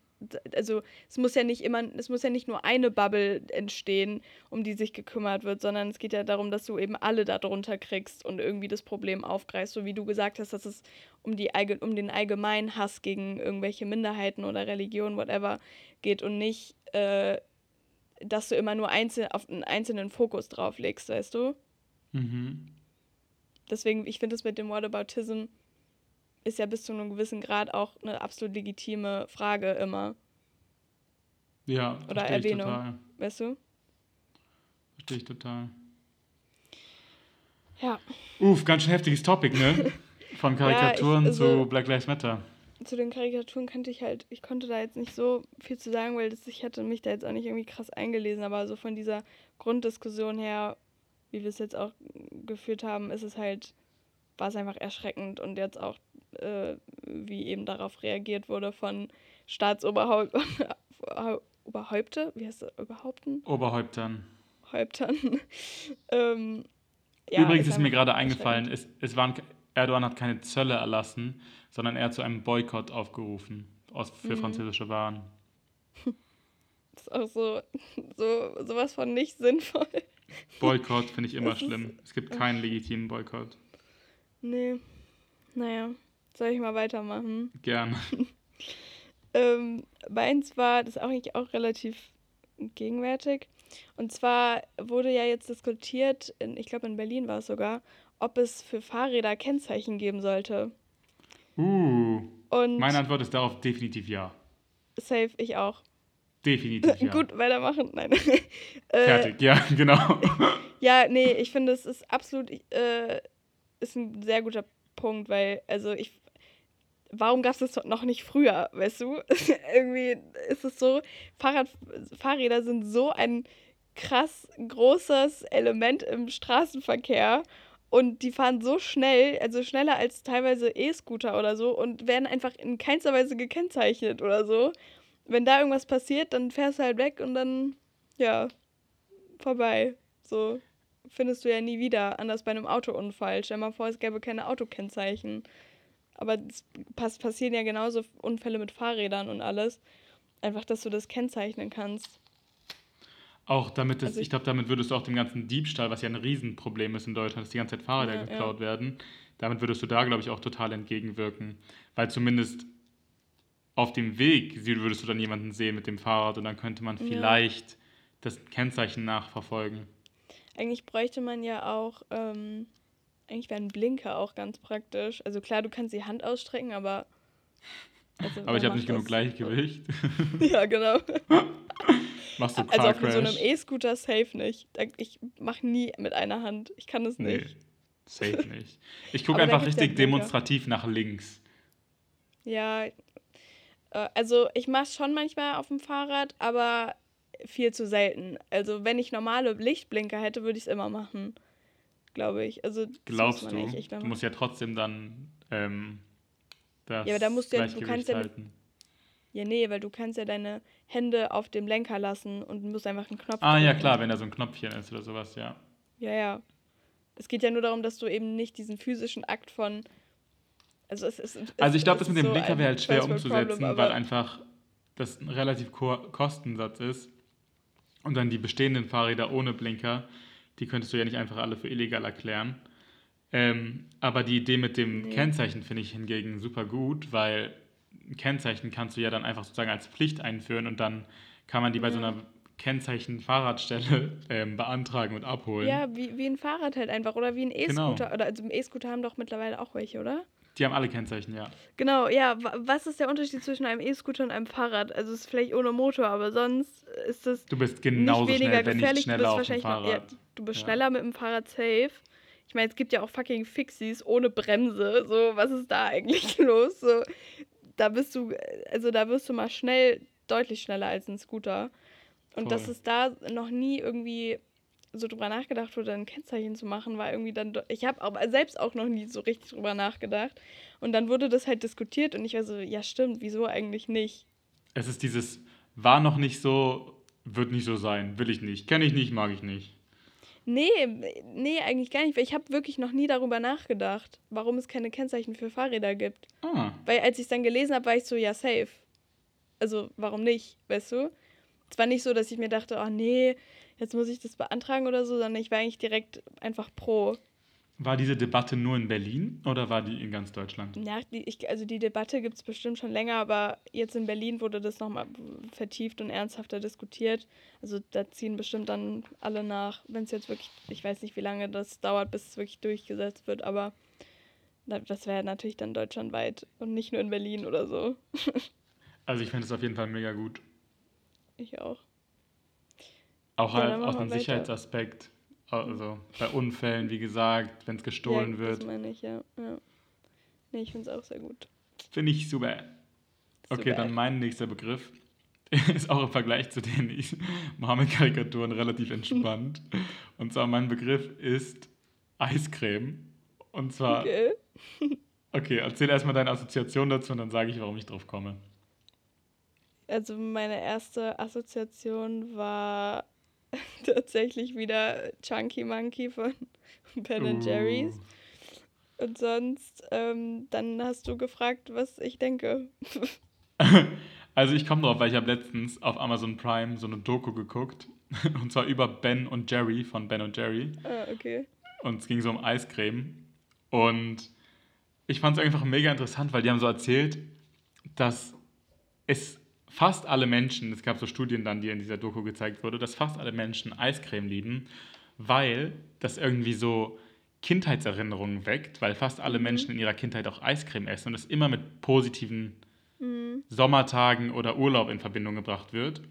Also es muss ja nicht immer, es muss ja nicht nur eine Bubble entstehen, um die sich gekümmert wird, sondern es geht ja darum, dass du eben alle darunter kriegst und irgendwie das Problem aufgreifst, so wie du gesagt hast, dass es um, die, um den allgemeinen Hass gegen irgendwelche Minderheiten oder Religionen, whatever, geht und nicht, äh, dass du immer nur einzel auf einen einzelnen Fokus drauf legst, weißt du? Mhm. Deswegen, ich finde es mit dem Whataboutism ist ja bis zu einem gewissen Grad auch eine absolut legitime Frage immer, Ja, Oder Erwähnung. total. weißt du? Verstehe ich total. Ja, Uff, ganz schön heftiges Topic, ne? <laughs> Von Karikaturen Ja, ich- also- zu Black Lives Matter. zu den Karikaturen kannte ich halt, ich konnte da jetzt nicht so viel zu sagen, weil das, ich hatte mich da jetzt auch nicht irgendwie krass eingelesen, aber so von dieser Grunddiskussion her, wie wir es jetzt auch geführt haben, ist es halt, war es einfach erschreckend und jetzt auch, äh, wie eben darauf reagiert wurde von Staatsoberhaupt <laughs> Oberhäupte, wie heißt das, Überhaupten? Oberhäuptern. Häuptern. <laughs> ähm, ja, Übrigens ist mir einfach gerade eingefallen, es, es waren, Erdogan hat keine Zölle erlassen, sondern er hat zu einem Boykott aufgerufen aus, für Mhm. französische Waren. <laughs> Das ist auch so, so sowas von nicht sinnvoll. Boykott finde ich immer Das ist- schlimm. Es gibt keinen legitimen Boykott. Nee. Naja, soll ich mal weitermachen? Gern. <laughs> Ähm, meins war, das ist auch eigentlich auch relativ gegenwärtig. Und zwar wurde ja jetzt diskutiert, in, ich glaube in Berlin war es sogar, ob es für Fahrräder Kennzeichen geben sollte. Uh, Und meine Antwort ist darauf definitiv ja. safe, ich auch. Definitiv <laughs> ja. Gut, weitermachen. Nein. <laughs> äh, Fertig, ja, genau. Ja, nee, ich finde, es ist absolut, äh, ist ein sehr guter Punkt, weil, also ich, warum gab es das noch nicht früher, weißt du? <laughs> Irgendwie ist es so, Fahrrad, Fahrräder sind so ein krass großes Element im Straßenverkehr und die fahren so schnell, also schneller als teilweise E-Scooter oder so und werden einfach in keinster Weise gekennzeichnet oder so. Wenn da irgendwas passiert, dann fährst du halt weg und dann, ja, vorbei. So findest du ja nie wieder. Anders bei einem Autounfall. Stell mal vor, es gäbe keine Autokennzeichen. Aber es pass passieren ja genauso Unfälle mit Fahrrädern und alles. Einfach, dass du das kennzeichnen kannst. Auch damit, das, Also ich ich- glaube, damit würdest du auch dem ganzen Diebstahl, was ja ein Riesenproblem ist in Deutschland, dass die ganze Zeit Fahrräder Ja, ja. geklaut werden, damit würdest du da, glaube ich, auch total entgegenwirken. Weil zumindest auf dem Weg würdest du dann jemanden sehen mit dem Fahrrad und dann könnte man Ja. vielleicht das Kennzeichen nachverfolgen. Eigentlich bräuchte man ja auch, ähm, eigentlich wäre ein Blinker auch ganz praktisch. Also klar, du kannst die Hand ausstrecken, aber. <laughs> Also, Aber ich habe nicht genug das? Gleichgewicht. <laughs> Ja, genau. <laughs> Machst du Also Car auch mit so einem? E-Scooter safe nicht. Ich mache nie mit einer Hand. Ich kann es Nee, nicht. safe nicht. Ich gucke einfach ja richtig Blinker. demonstrativ nach links. Ja, äh, also ich mache es schon manchmal auf dem Fahrrad, aber viel zu selten. Also wenn ich normale Lichtblinker hätte, würde ich es immer machen, glaube ich. Also Glaubst du? eigentlich echt mal Du musst ja trotzdem dann ähm, das Ja, aber da musst du ja- du kannst ja halten. Ja, nee, weil du kannst ja deine Hände auf dem Lenker lassen und musst einfach einen Knopf Ah ja, klar, wenn da so ein Knopfchen ist oder sowas, ja. Ja, ja. Es geht ja nur darum, dass du eben nicht diesen physischen Akt von. Also, es ist. Es, Also ich glaube, das mit dem so Blinker wäre halt schwer umzusetzen, Problem, weil einfach das ein relativ ko Kostensatz ist. Und dann die bestehenden Fahrräder ohne Blinker, die könntest du ja nicht einfach alle für illegal erklären. Ähm, aber die Idee mit dem Nee. Kennzeichen finde ich hingegen super gut, weil ein Kennzeichen kannst du ja dann einfach sozusagen als Pflicht einführen und dann kann man die bei so Ja. einer Kennzeichen-Fahrradstelle <laughs> ähm, beantragen und abholen. Ja, wie, wie ein Fahrrad halt einfach oder wie ein Genau. E-Scooter. Oder also E-Scooter haben doch mittlerweile auch welche, oder? Die haben alle Kennzeichen, ja. Genau, ja. wa- Was ist der Unterschied zwischen einem E-Scooter und einem Fahrrad? Also es ist vielleicht ohne Motor, aber sonst ist es Du bist nicht genauso weniger schnell, wenn nicht gefährlich. Du schneller bist auf dem noch, ja, Fahrrad. du bist Ja. schneller mit dem Fahrrad safe. Ich meine, es gibt ja auch fucking Fixies ohne Bremse. So, was ist da eigentlich <laughs> los? So, da bist du, also da wirst du mal schnell, deutlich schneller als ein Scooter. Und dass Voll. es da noch nie irgendwie so drüber nachgedacht wurde, ein Kennzeichen zu machen, war irgendwie dann. Ich habe aber selbst auch noch nie so richtig drüber nachgedacht. Und dann wurde das halt diskutiert und ich war so, ja, stimmt, wieso eigentlich nicht? Es ist dieses, war noch nicht so, wird nicht so sein, will ich nicht, kenne ich nicht, mag ich nicht. Nee, nee, eigentlich gar nicht, weil ich habe wirklich noch nie darüber nachgedacht, warum es keine Kennzeichen für Fahrräder gibt. Ah, Weil als ich es dann gelesen habe, war ich so, ja, safe. Also, warum nicht, weißt du? Es war nicht so, dass ich mir dachte, oh nee, jetzt muss ich das beantragen oder so, sondern ich war eigentlich direkt einfach pro. war diese Debatte nur in Berlin oder war die in ganz Deutschland? Ja, die, ich, also die Debatte gibt es bestimmt schon länger, aber jetzt in Berlin wurde das nochmal vertieft und ernsthafter diskutiert. Also da ziehen bestimmt dann alle nach, wenn es jetzt wirklich, ich weiß nicht, wie lange das dauert, bis es wirklich durchgesetzt wird, aber da- das wäre natürlich dann deutschlandweit und nicht nur in Berlin oder so. <laughs> Also ich finde es auf jeden Fall mega gut. Ich auch. Auch Ja, halt aus weiter. Sicherheitsaspekt. Also bei Unfällen, wie gesagt, wenn es gestohlen ja, wird. Das meine ich, ja. ja. Nee, ich finde es auch sehr gut. Finde ich super. Okay, Super. dann mein nächster Begriff <laughs> ist auch im Vergleich zu den <laughs> Mohammed-Karikaturen relativ entspannt. <laughs> Und zwar mein Begriff ist Eiscreme. Und zwar, okay, Okay. erzähl erstmal deine Assoziation dazu und dann sage ich, warum ich drauf komme. Also meine erste Assoziation war <laughs> tatsächlich wieder Chunky Monkey von <laughs> Ben Jerry's. Uh. Und sonst, ähm, dann hast du gefragt, was ich denke. <laughs> Also ich komme drauf, weil ich habe letztens auf Amazon Prime so eine Doku geguckt. Und zwar über Ben und Jerry von Ben und Jerry. ah, okay. Und es ging so um Eiscreme. Und ich fand es einfach mega interessant, weil die haben so erzählt, dass es fast alle Menschen, es gab so Studien dann, die in dieser Doku gezeigt wurde, dass fast alle Menschen Eiscreme lieben, weil das irgendwie so Kindheitserinnerungen weckt, weil fast alle Menschen in ihrer Kindheit auch Eiscreme essen und es immer mit positiven Sommertagen oder Urlaub in Verbindung gebracht wird.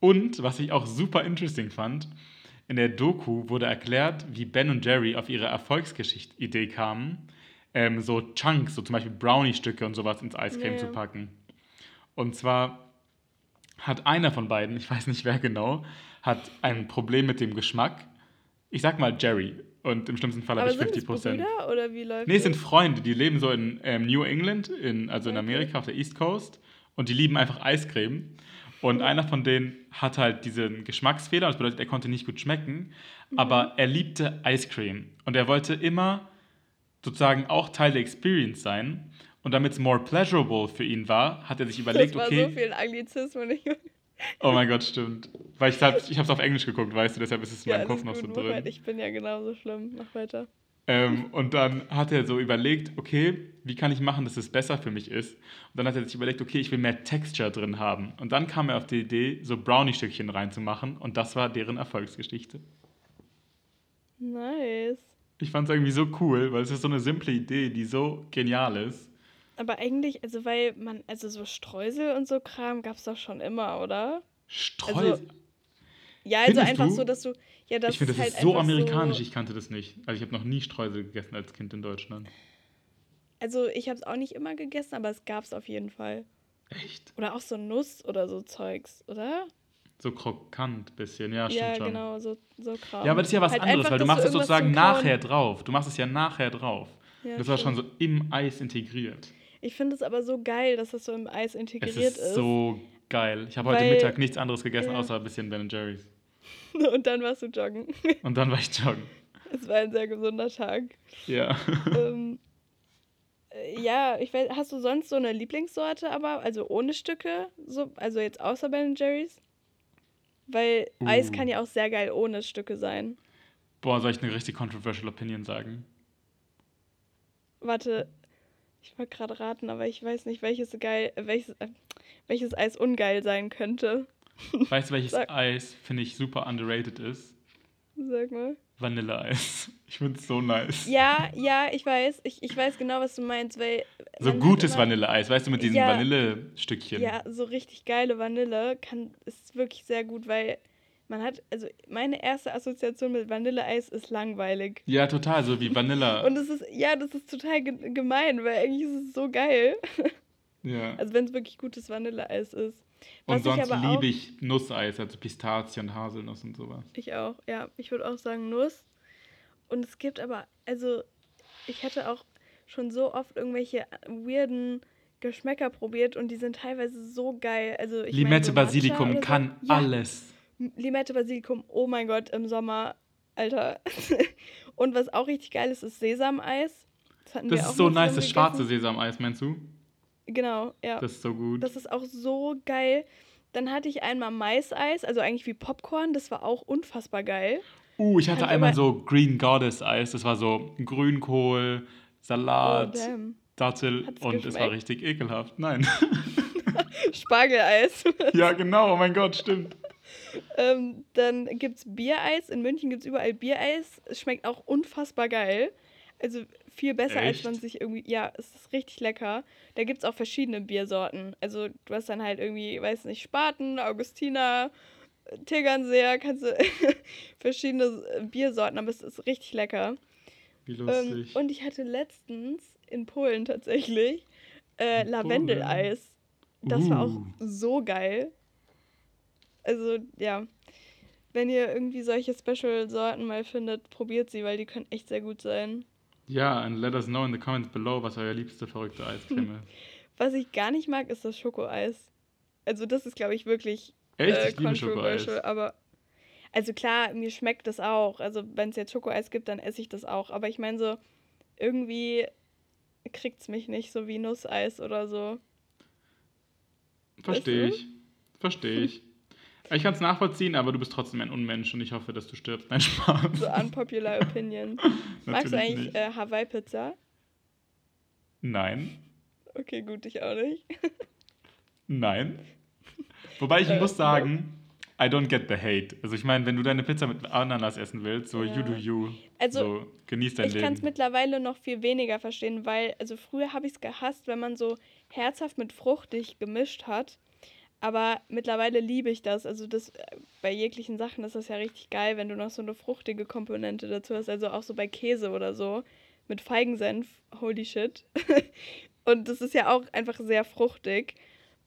Und was ich auch super interesting fand, in der Doku wurde erklärt, wie Ben und Jerry auf ihre Erfolgsgeschichte-Idee kamen, ähm, so Chunks, so zum Beispiel Brownie-Stücke und sowas ins Eiscreme Ja, zu packen. Und zwar hat einer von beiden, ich weiß nicht wer genau, hat ein Problem mit dem Geschmack. Ich sag mal Jerry. Und im schlimmsten Fall habe ich sind 50 es Prozent. Oder wie läuft Nee, es sind? Freunde, die leben so in ähm, New England, in, also in. Amerika auf der East Coast. Und die lieben einfach Eiscreme. Und einer von denen hat halt diesen Geschmacksfehler, das bedeutet, er konnte nicht gut schmecken, Mhm. aber er liebte Eiscreme. Und er wollte immer sozusagen auch Teil der Experience sein. Und damit es more pleasurable für ihn war, hat er sich überlegt, das war okay, so viel Anglizismen. Oh mein Gott, stimmt. Weil ich, hab- ich habe es auf Englisch geguckt, weißt du, deshalb ist es in ja, meinem Kopf noch so drin. Moment, ich bin ja genauso schlimm. Mach weiter. Ähm, und dann hat er so überlegt, okay, wie kann ich machen, dass es besser für mich ist? Und dann hat er sich überlegt, okay, ich will mehr Texture drin haben. Und dann kam er auf die Idee, so Brownie-Stückchen reinzumachen. Und das war deren Erfolgsgeschichte. Nice. Ich fand es irgendwie so cool, weil es ist so eine simple Idee, die so genial ist. Aber eigentlich, also weil man, also so Streusel und so Kram gab es doch schon immer, oder? Streusel. Also, Ja, also Findest einfach du? so, dass du, ja, das ich finde, das halt ist so amerikanisch. So, Ich kannte das nicht. Also ich habe noch nie Streusel gegessen als Kind in Deutschland. also ich habe es auch nicht immer gegessen, aber es gab es auf jeden Fall. Echt? Oder auch so Nuss oder so Zeugs, oder? So krokant bisschen. Ja, stimmt Ja, schon. genau, so, so Kram. Ja, aber das ist ja was Halt anderes, einfach, weil du machst es sozusagen nachher drauf. Du machst es ja nachher drauf. Ja, das war schon so im Eis integriert. Ich finde es aber so geil, dass das so im Eis integriert Es ist so geil. Ich habe heute Mittag nichts anderes gegessen, Ja. außer ein bisschen Ben Jerry's. <laughs> Und dann warst du joggen. <laughs> Und dann war ich joggen. Es war ein sehr gesunder Tag. Ja. <laughs> ähm, äh, ja, ich weiß, hast du sonst so eine Lieblingssorte, aber also ohne Stücke, so, also jetzt außer Ben Jerry's? Weil Eis Uh. kann ja auch sehr geil ohne Stücke sein. Boah, soll ich eine richtig controversial Opinion sagen? Warte, Ich wollte gerade raten, aber ich weiß nicht, welches geil, welches, äh, welches Eis ungeil sein könnte. <laughs> Weißt du, welches Sag. Eis, finde ich, super underrated ist? Sag mal. Vanilleeis. <laughs> Ich finde es so nice. Ja, ja, ich weiß. Ich, ich weiß genau, was du meinst, weil. So gutes Vanilleeis, weißt du, mit diesen ja, Vanillestückchen. Ja, so richtig geile Vanille kann, ist wirklich sehr gut, weil man hat, also meine erste Assoziation mit Vanilleeis ist langweilig. Ja, total, so wie Vanille. <laughs> Und es ist, ja, das ist total gemein, weil eigentlich ist es so geil. <laughs> Ja. Also wenn es wirklich gutes Vanilleeis ist. Was und sonst liebe ich Nusseis, also Pistazien, Haselnuss und sowas. Ich auch, ja. Ich würde auch sagen Nuss. Und es gibt aber, also ich hatte auch schon so oft irgendwelche weirden Geschmäcker probiert und die sind teilweise so geil. Also ich Limette mein, so Basilikum kann so. ja. alles. Limette Basilikum, oh mein Gott, im Sommer, Alter. <laughs> und was auch richtig geil ist, ist Sesameis. Das, das ist so nice, das schwarze Sesameis, meinst du? Genau, ja. Das ist so gut. Das ist auch so geil. Dann hatte ich einmal Maiseis, also eigentlich wie Popcorn, das war auch unfassbar geil. Uh, ich hatte Kann einmal so Green Goddess Eis, das war so Grünkohl, Salat, oh, Dattel Hat's und geschmeckt? es war richtig ekelhaft. Nein. <laughs> Spargeleis. <laughs> ja, genau, oh mein Gott, stimmt. Ähm, dann gibt es Biereis. In München gibt es überall Biereis. Es schmeckt auch unfassbar geil. Also viel besser, Echt? als man sich irgendwie. Ja, es ist richtig lecker. Da gibt es auch verschiedene Biersorten. Also du hast dann halt irgendwie, weiß nicht, Spaten, Augustiner, Tegernseer, kannst du <laughs> verschiedene Biersorten, aber es ist richtig lecker. Wie ähm, lustig. Ähm, und ich hatte letztens in Polen tatsächlich äh, Lavendeleis. Das uh. war auch uh. so geil. Also, ja. Wenn ihr irgendwie solche Special-Sorten mal findet, probiert sie, weil die können echt sehr gut sein. Ja, and let us know in the comments below, was euer liebste verrückte Eiscreme <laughs> ist. Was ich gar nicht mag, ist das Schokoeis. Also das ist, glaube ich, wirklich Echt? Äh, ich liebe Schokoeis. Aber also klar, mir schmeckt das auch. Also wenn es jetzt Schokoeis gibt, dann esse ich das auch. Aber ich meine so, irgendwie kriegt es mich nicht so wie Nusseis oder so. Verstehe ich. Verstehe ich. Ich kann es nachvollziehen, aber du bist trotzdem ein Unmensch und ich hoffe, dass du stirbst. Nein, Spaß. So unpopular opinion. <laughs> Magst du eigentlich äh, Hawaii-Pizza? Nein. Okay, gut, ich auch nicht. <laughs> Nein. Wobei ich äh, muss sagen, I don't get the hate. Also ich meine, wenn du deine Pizza mit Ananas essen willst, so ja. you do you. Also so, genieß dein ich Leben. Ich kann es mittlerweile noch viel weniger verstehen, weil, also früher habe ich es gehasst, wenn man so herzhaft mit fruchtig gemischt hat. Aber mittlerweile liebe ich das. Also das äh, bei jeglichen Sachen ist das ja richtig geil, wenn du noch so eine fruchtige Komponente dazu hast. Also auch so bei Käse oder so. Mit Feigensenf. Holy shit. <laughs> Und das ist ja auch einfach sehr fruchtig.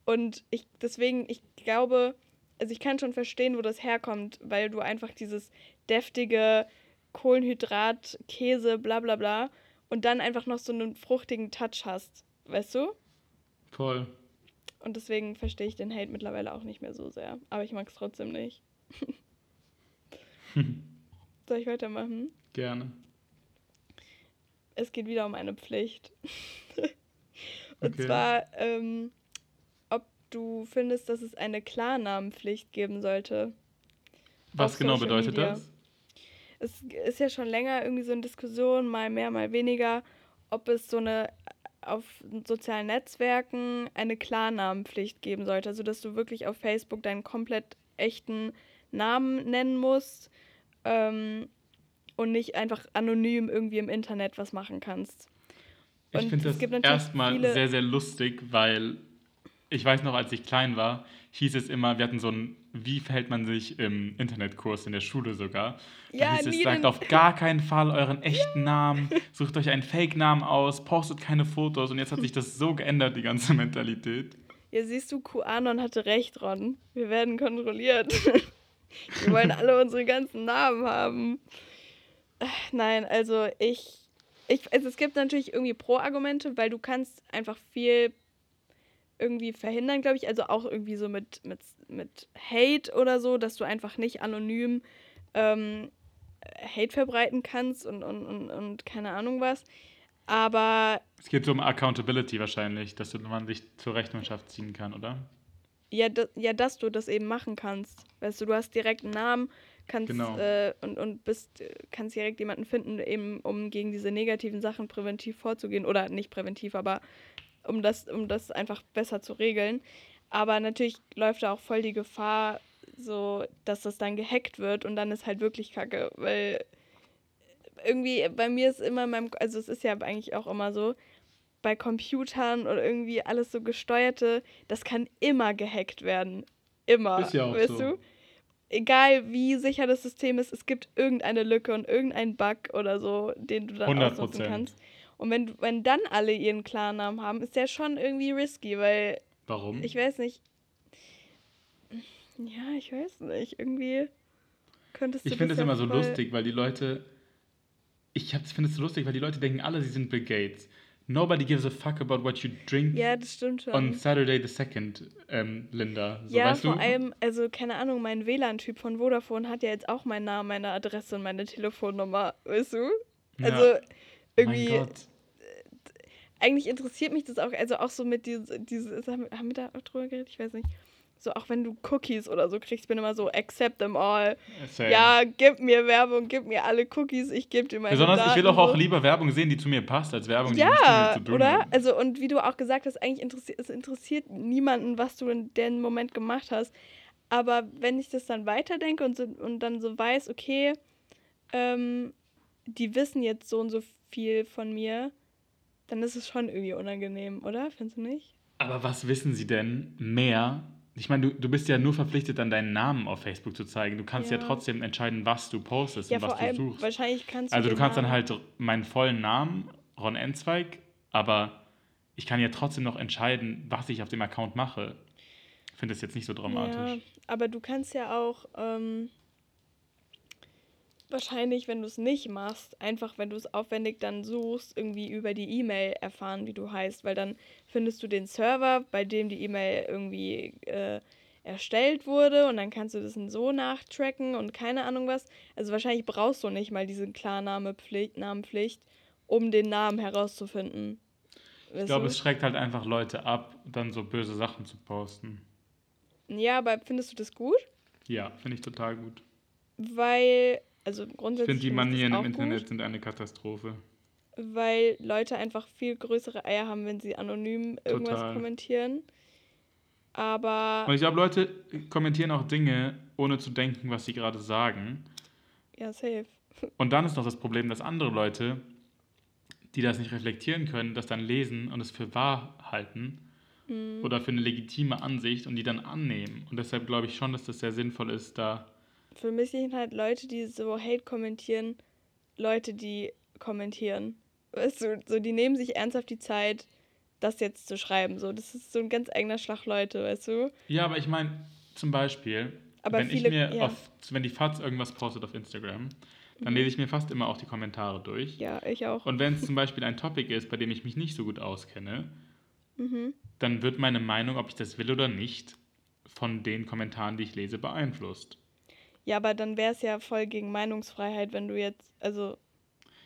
Und ich, deswegen, ich glaube, also ich kann schon verstehen, wo das herkommt, weil du einfach dieses deftige Kohlenhydrat, Käse, bla bla bla und dann einfach noch so einen fruchtigen Touch hast. Weißt du? Voll. Und deswegen verstehe ich den Hate mittlerweile auch nicht mehr so sehr. Aber ich mag es trotzdem nicht. <laughs> Soll ich weitermachen? Gerne. Es geht wieder um eine Pflicht. <laughs> Und okay. zwar ähm, du findest, dass es eine Klarnamenpflicht geben sollte. Was genau bedeutet Media. das? Es ist ja schon länger irgendwie so eine Diskussion, mal mehr, mal weniger, ob es so eine auf sozialen Netzwerken eine Klarnamenpflicht geben sollte. Also dass du wirklich auf Facebook deinen komplett echten Namen nennen musst ähm, und nicht einfach anonym irgendwie im Internet was machen kannst. Und ich finde das erstmal sehr, sehr lustig, weil ich weiß noch, als ich klein war, hieß es immer, wir hatten so einen, wie verhält man sich im Internetkurs in der Schule sogar. Da ja, hieß es, sagt auf gar keinen Fall euren echten Namen, <laughs> sucht euch einen Fake-Namen aus, postet keine Fotos und jetzt hat sich das so geändert, die ganze Mentalität. Ja, siehst du, QAnon hatte recht, Ron. Wir werden kontrolliert. <laughs> Wir wollen alle unsere ganzen Namen haben. Nein, also ich, ich, also es gibt natürlich irgendwie Pro-Argumente, weil du kannst einfach viel irgendwie verhindern, glaube ich. Also auch irgendwie so mit, mit, mit Hate oder so, dass du einfach nicht anonym ähm, Hate verbreiten kannst und, und, und, und keine Ahnung was. Aber. Es geht so um Accountability wahrscheinlich, dass man sich zur Rechenschaft ziehen kann, oder? Ja, ja, dass du das eben machen kannst. Weißt du, du hast direkt einen Namen, kannst Genau. äh, und, und bist, kannst direkt jemanden finden, eben um gegen diese negativen Sachen präventiv vorzugehen. Oder nicht präventiv, aber um das, um das einfach besser zu regeln. Aber natürlich läuft da auch voll die Gefahr, so, dass das dann gehackt wird und dann ist halt wirklich kacke, weil irgendwie bei mir ist immer in meinem, also es ist ja eigentlich auch immer so, bei Computern oder irgendwie alles so gesteuerte, das kann immer gehackt werden. Immer. Ist ja auch weißt so. du? Egal wie sicher das System ist, es gibt irgendeine Lücke und irgendeinen Bug oder so, den du dann 100%. ausnutzen kannst. Und wenn, wenn dann alle ihren Klarnamen haben, ist der schon irgendwie risky, weil Warum? ich weiß nicht. Ja, ich weiß nicht. Irgendwie könntest du Ich finde es immer so lustig, weil die Leute. Ich finde es so lustig, weil die Leute denken alle, sie sind Bill Gates. Nobody gives a fuck about what you drink Ja, das stimmt schon. on Saturday the 2nd, ähm, Linda. So, ja, vor du? allem, also keine Ahnung, mein WLAN-Typ von Vodafone hat ja jetzt auch meinen Namen, meine Adresse und meine Telefonnummer, weißt du? Also Ja. irgendwie, Mein Gott. Eigentlich interessiert mich das auch, also auch so mit diese, diese haben wir- da auch drüber geredet? Ich weiß nicht. So, auch wenn du Cookies oder so kriegst, bin immer so, accept them all. Same. Ja, gib mir Werbung, gib mir alle Cookies, ich gebe dir meine Besonders, ich will Daten, doch auch so. lieber Werbung sehen, die zu mir passt, als Werbung, die nichts mit Ja, mir zu tun oder? hat. Also, und wie du auch gesagt hast, eigentlich interessiert es interessiert niemanden, was du in dem Moment gemacht hast. Aber wenn ich das dann weiterdenke und, so, und dann so weiß, okay, ähm, die wissen jetzt so und so viel von mir, dann ist es schon irgendwie unangenehm, oder? Findest du nicht? Aber was wissen sie denn mehr? Ich meine, du, du bist ja nur verpflichtet, dann deinen Namen auf Facebook zu zeigen. Du kannst ja, Ja. trotzdem entscheiden, was du postest Ja, und was vor du allem, suchst. wahrscheinlich kannst du. Also du kannst dann halt meinen vollen Namen, Ron Enzweig, aber ich kann ja trotzdem noch entscheiden, was ich auf dem Account mache. Ich finde das jetzt nicht so Ja, dramatisch. aber du kannst ja auch ähm, wahrscheinlich, wenn du es nicht machst, einfach, wenn du es aufwendig dann suchst, irgendwie über die E-Mail erfahren, wie du heißt, weil dann findest du den Server, bei dem die E-Mail irgendwie äh, erstellt wurde und dann kannst du das so nachtracken und keine Ahnung was. Also wahrscheinlich brauchst du nicht mal diese Klarnamepflicht, Namenpflicht, um den Namen herauszufinden. Ich glaube, es schreckt halt einfach Leute ab, dann so böse Sachen zu posten. ja, aber findest du das gut? Ja, finde ich total gut. Weil, also Ich grundsätzlich. finde, die Manieren im Internet Gut, sind eine Katastrophe. weil Leute einfach viel größere Eier haben, wenn sie anonym irgendwas Total. kommentieren. Aber, Und ich glaube, Leute kommentieren auch Dinge, ohne zu denken, was sie gerade sagen. ja, safe. <laughs> Und dann ist noch das Problem, dass andere Leute, die das nicht reflektieren können, das dann lesen und es für wahr halten Mhm. oder für eine legitime Ansicht und die dann annehmen. Und deshalb glaube ich schon, dass das sehr sinnvoll ist, da. Für mich sind halt Leute, die so Hate kommentieren, Leute, die kommentieren. Weißt du, so, die nehmen sich ernsthaft die Zeit, das jetzt zu schreiben. So, das ist so ein ganz eigener Schlag Leute, weißt du? Ja, aber ich meine, zum Beispiel, Aber wenn viele- ich mir ja. auf, wenn die FAZ irgendwas postet auf Instagram, dann Mhm. lese ich mir fast immer auch die Kommentare durch. Ja, ich auch. Und wenn es zum <laughs> Beispiel ein Topic ist, bei dem ich mich nicht so gut auskenne, Mhm. dann wird meine Meinung, ob ich das will oder nicht, von den Kommentaren, die ich lese, beeinflusst. Ja, aber dann wäre es ja voll gegen Meinungsfreiheit, wenn du jetzt, also.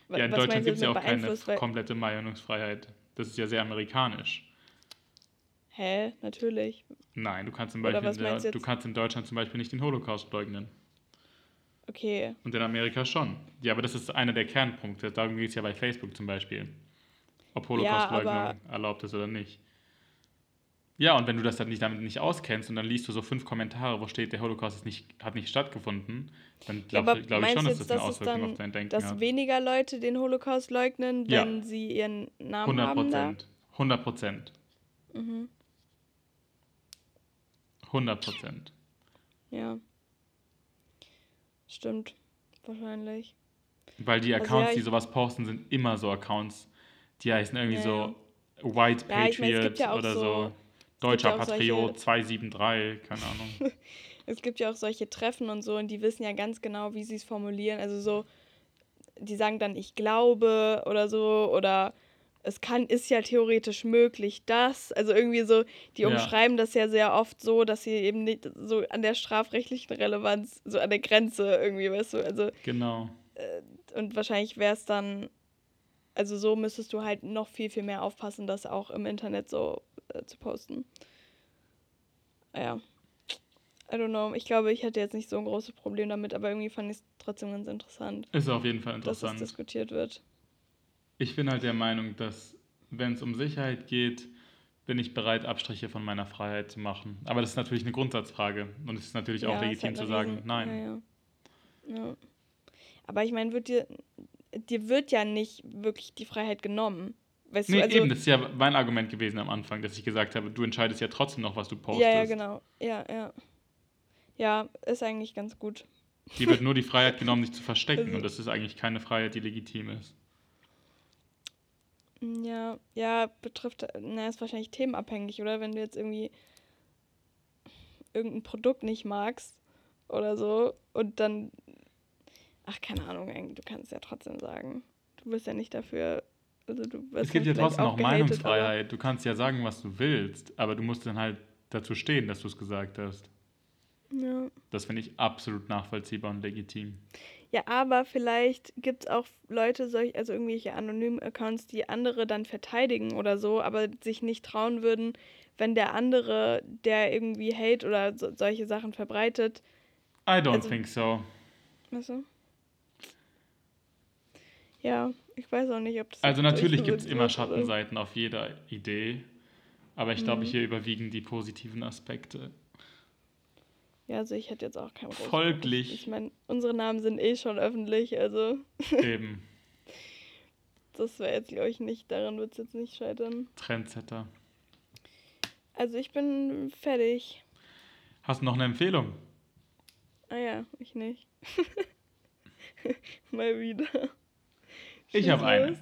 Ja, in Deutschland gibt es ja auch keine komplette Meinungsfreiheit. Das ist ja sehr amerikanisch. Hä? Natürlich. Nein, du kannst, zum Beispiel in der, du kannst in Deutschland zum Beispiel nicht den Holocaust leugnen. Okay. Und in Amerika schon. Ja, aber das ist einer der Kernpunkte. Darum geht es ja bei Facebook zum Beispiel. Ob Holocaustleugnung aber- erlaubt ist oder nicht. Ja, und wenn du das dann nicht damit nicht auskennst und dann liest du so fünf Kommentare, wo steht, der Holocaust ist nicht, hat nicht stattgefunden, dann Ja, glaube aber glaub ich schon, dass das eine dass Auswirkung dann- auf dein Denken Dass hat. weniger Leute den Holocaust leugnen, Ja. wenn sie ihren Namen 100 haben da? Prozent. 100 Prozent. Mhm. 100 Prozent. Ja. Stimmt. Wahrscheinlich. Weil die Also Accounts, ja, die ich- sowas posten, sind immer so Accounts, die heißen irgendwie Ja, so White Ja, ich Patriot ja auch oder so- Deutscher ja auch solche- Patriot 273, keine Ahnung. <laughs> Es gibt ja auch solche Treffen und so und die wissen ja ganz genau, wie sie es formulieren. Also so, die sagen dann, ich glaube oder so oder es kann, ist ja theoretisch möglich, dass. Also irgendwie so, die Ja. umschreiben das ja sehr oft so, dass sie eben nicht so an der strafrechtlichen Relevanz, so an der Grenze irgendwie, weißt du, also genau. und wahrscheinlich wäre es dann, also so müsstest du halt noch viel, viel mehr aufpassen, das auch im Internet so äh, zu posten. Ja. I don't know. Ich glaube, ich hätte jetzt nicht so ein großes Problem damit, aber irgendwie fand ich es trotzdem ganz interessant. Ist auf jeden Fall interessant. Dass es diskutiert wird. Ich bin halt der Meinung, dass, wenn es um Sicherheit geht, bin ich bereit, Abstriche von meiner Freiheit zu machen. Aber das ist natürlich eine Grundsatzfrage. Und es ist natürlich ja, auch legitim halt zu sagen, riesen, nein. Ja, ja. Aber ich meine, wird dir, dir wird ja nicht wirklich die Freiheit genommen. Weißt nee, du, also, eben, das ist ja mein Argument gewesen am Anfang, dass ich gesagt habe, du entscheidest ja trotzdem noch, was du postest. Ja, ja, genau. Ja, ja. Ja, ist eigentlich ganz gut. Die wird nur die <laughs> Freiheit genommen, dich zu verstecken. Also, und das ist eigentlich keine Freiheit, die legitim ist. Ja, ja, betrifft, na, ist wahrscheinlich themenabhängig, oder? Wenn du jetzt irgendwie irgendein Produkt nicht magst oder so und dann, ach, keine Ahnung, du kannst ja trotzdem sagen. Du bist ja nicht dafür, also du wirst Es gibt ja trotzdem noch gehatet, Meinungsfreiheit. Du kannst ja sagen, was du willst, aber du musst dann halt dazu stehen, dass du es gesagt hast. Ja. Das finde ich absolut nachvollziehbar und legitim. Ja, aber vielleicht gibt es auch Leute, solch, also irgendwelche anonymen Accounts, die andere dann verteidigen oder so, aber sich nicht trauen würden, wenn der andere, der irgendwie Hate oder so, solche Sachen verbreitet. I don't also, think so. Weißt du? Ja, ich weiß auch nicht, ob das. Also natürlich gibt es immer Schattenseiten auf jeder Idee, aber ich mhm. glaube, hier überwiegen die positiven Aspekte. Ja, also ich hätte jetzt auch keinen Groß Folglich. Ich meine, unsere Namen sind eh schon öffentlich, also. <laughs> Eben. das wäre jetzt, glaube ich, nicht, daran wird es jetzt nicht scheitern. Trendsetter. Also ich bin fertig. Hast du noch eine Empfehlung? Ah ja, ich nicht. <laughs> Mal wieder. Ich habe eine.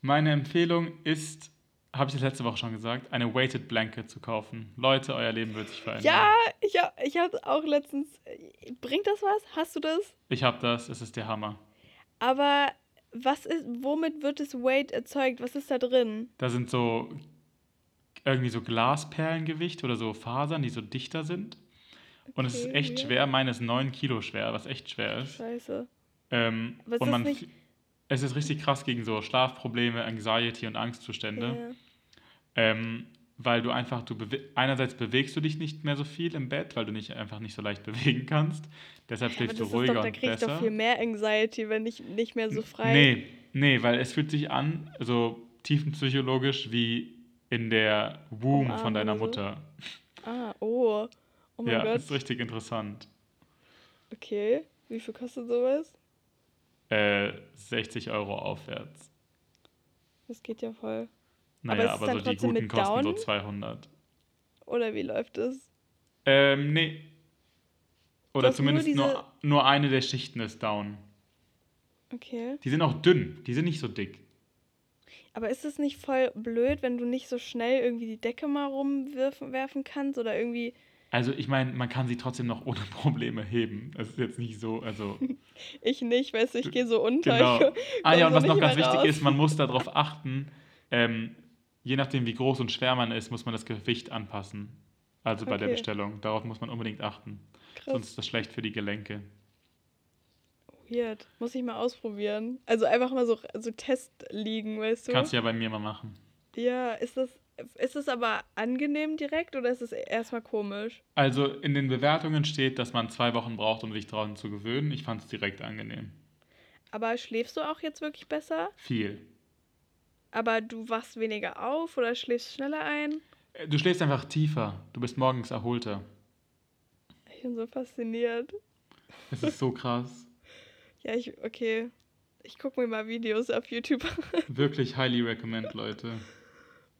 Meine Empfehlung ist habe ich das letzte Woche schon gesagt, eine Weighted Blanket zu kaufen. Leute, euer Leben wird sich verändern. Ja, ich habe ich hab auch letztens. Bringt das was? Hast du das? Ich habe das, es ist der Hammer. Aber was ist, womit wird das Weight erzeugt? Was ist da drin? Da sind so irgendwie so Glasperlengewicht oder so Fasern, die so dichter sind. Und okay, es ist echt ja. schwer. Meine ist 9 Kilo schwer, was echt schwer ist. Scheiße. Ähm, was und man, nicht es ist richtig krass gegen so Schlafprobleme, Anxiety und Angstzustände. Ja. Ähm, weil du einfach, du bewe einerseits bewegst du dich nicht mehr so viel im Bett, weil du dich einfach nicht so leicht <laughs> bewegen kannst. Deshalb schläfst du ruhiger doch, und besser. Da krieg ich doch viel mehr Anxiety, wenn ich nicht mehr so frei... Nee, nee, weil es fühlt sich an, so tiefenpsychologisch, wie in der Womb oh, von deiner so. Mutter. Ah, oh. Oh mein ja, Gott. Ja, ist richtig interessant. Okay, wie viel kostet sowas? Äh, 60 Euro aufwärts. Das geht ja voll. Naja, aber, aber so die guten kosten so 200. Oder wie läuft das? Ähm, nee. Oder zumindest nur, nur, nur, eine der Schichten ist down. Okay. Die sind auch dünn, die sind nicht so dick. Aber ist es nicht voll blöd, wenn du nicht so schnell irgendwie die Decke mal rumwerfen kannst oder irgendwie also ich meine, man kann sie trotzdem noch ohne <laughs> Probleme heben. Das ist jetzt nicht so, also... <laughs> ich nicht, weißt du, ich gehe so unter. Genau. ah ja, und was noch ganz wichtig raus. ist, man muss darauf achten, ähm, je nachdem wie groß und schwer man ist, muss man das Gewicht anpassen. Also bei okay. der Bestellung. Darauf muss man unbedingt achten. Krass. Sonst ist das schlecht für die Gelenke. Weird. Muss ich mal ausprobieren. Also einfach mal so, so Test liegen, weißt du? Kannst du ja bei mir mal machen. Ja, ist das, ist es aber angenehm direkt oder ist es erstmal komisch? Also in den Bewertungen steht, dass man zwei Wochen braucht, um sich daran zu gewöhnen. Ich fand es direkt angenehm. Aber schläfst du auch jetzt wirklich besser? Viel. Aber du wachst weniger auf oder schläfst schneller ein? Äh, du schläfst einfach tiefer. Du bist morgens erholter. Ich bin so fasziniert. Es ist so <laughs> krass. ja, ich, okay. Ich gucke mir mal Videos auf YouTube an. Wirklich highly recommend, Leute.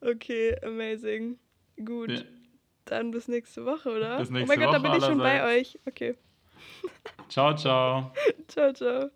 Okay, amazing. Gut. Ja. Dann bis nächste Woche, oder? Bis nächste oh mein Gott, Woche da bin ich schon bei euch. Okay. Ciao, ciao. <laughs> ciao, ciao.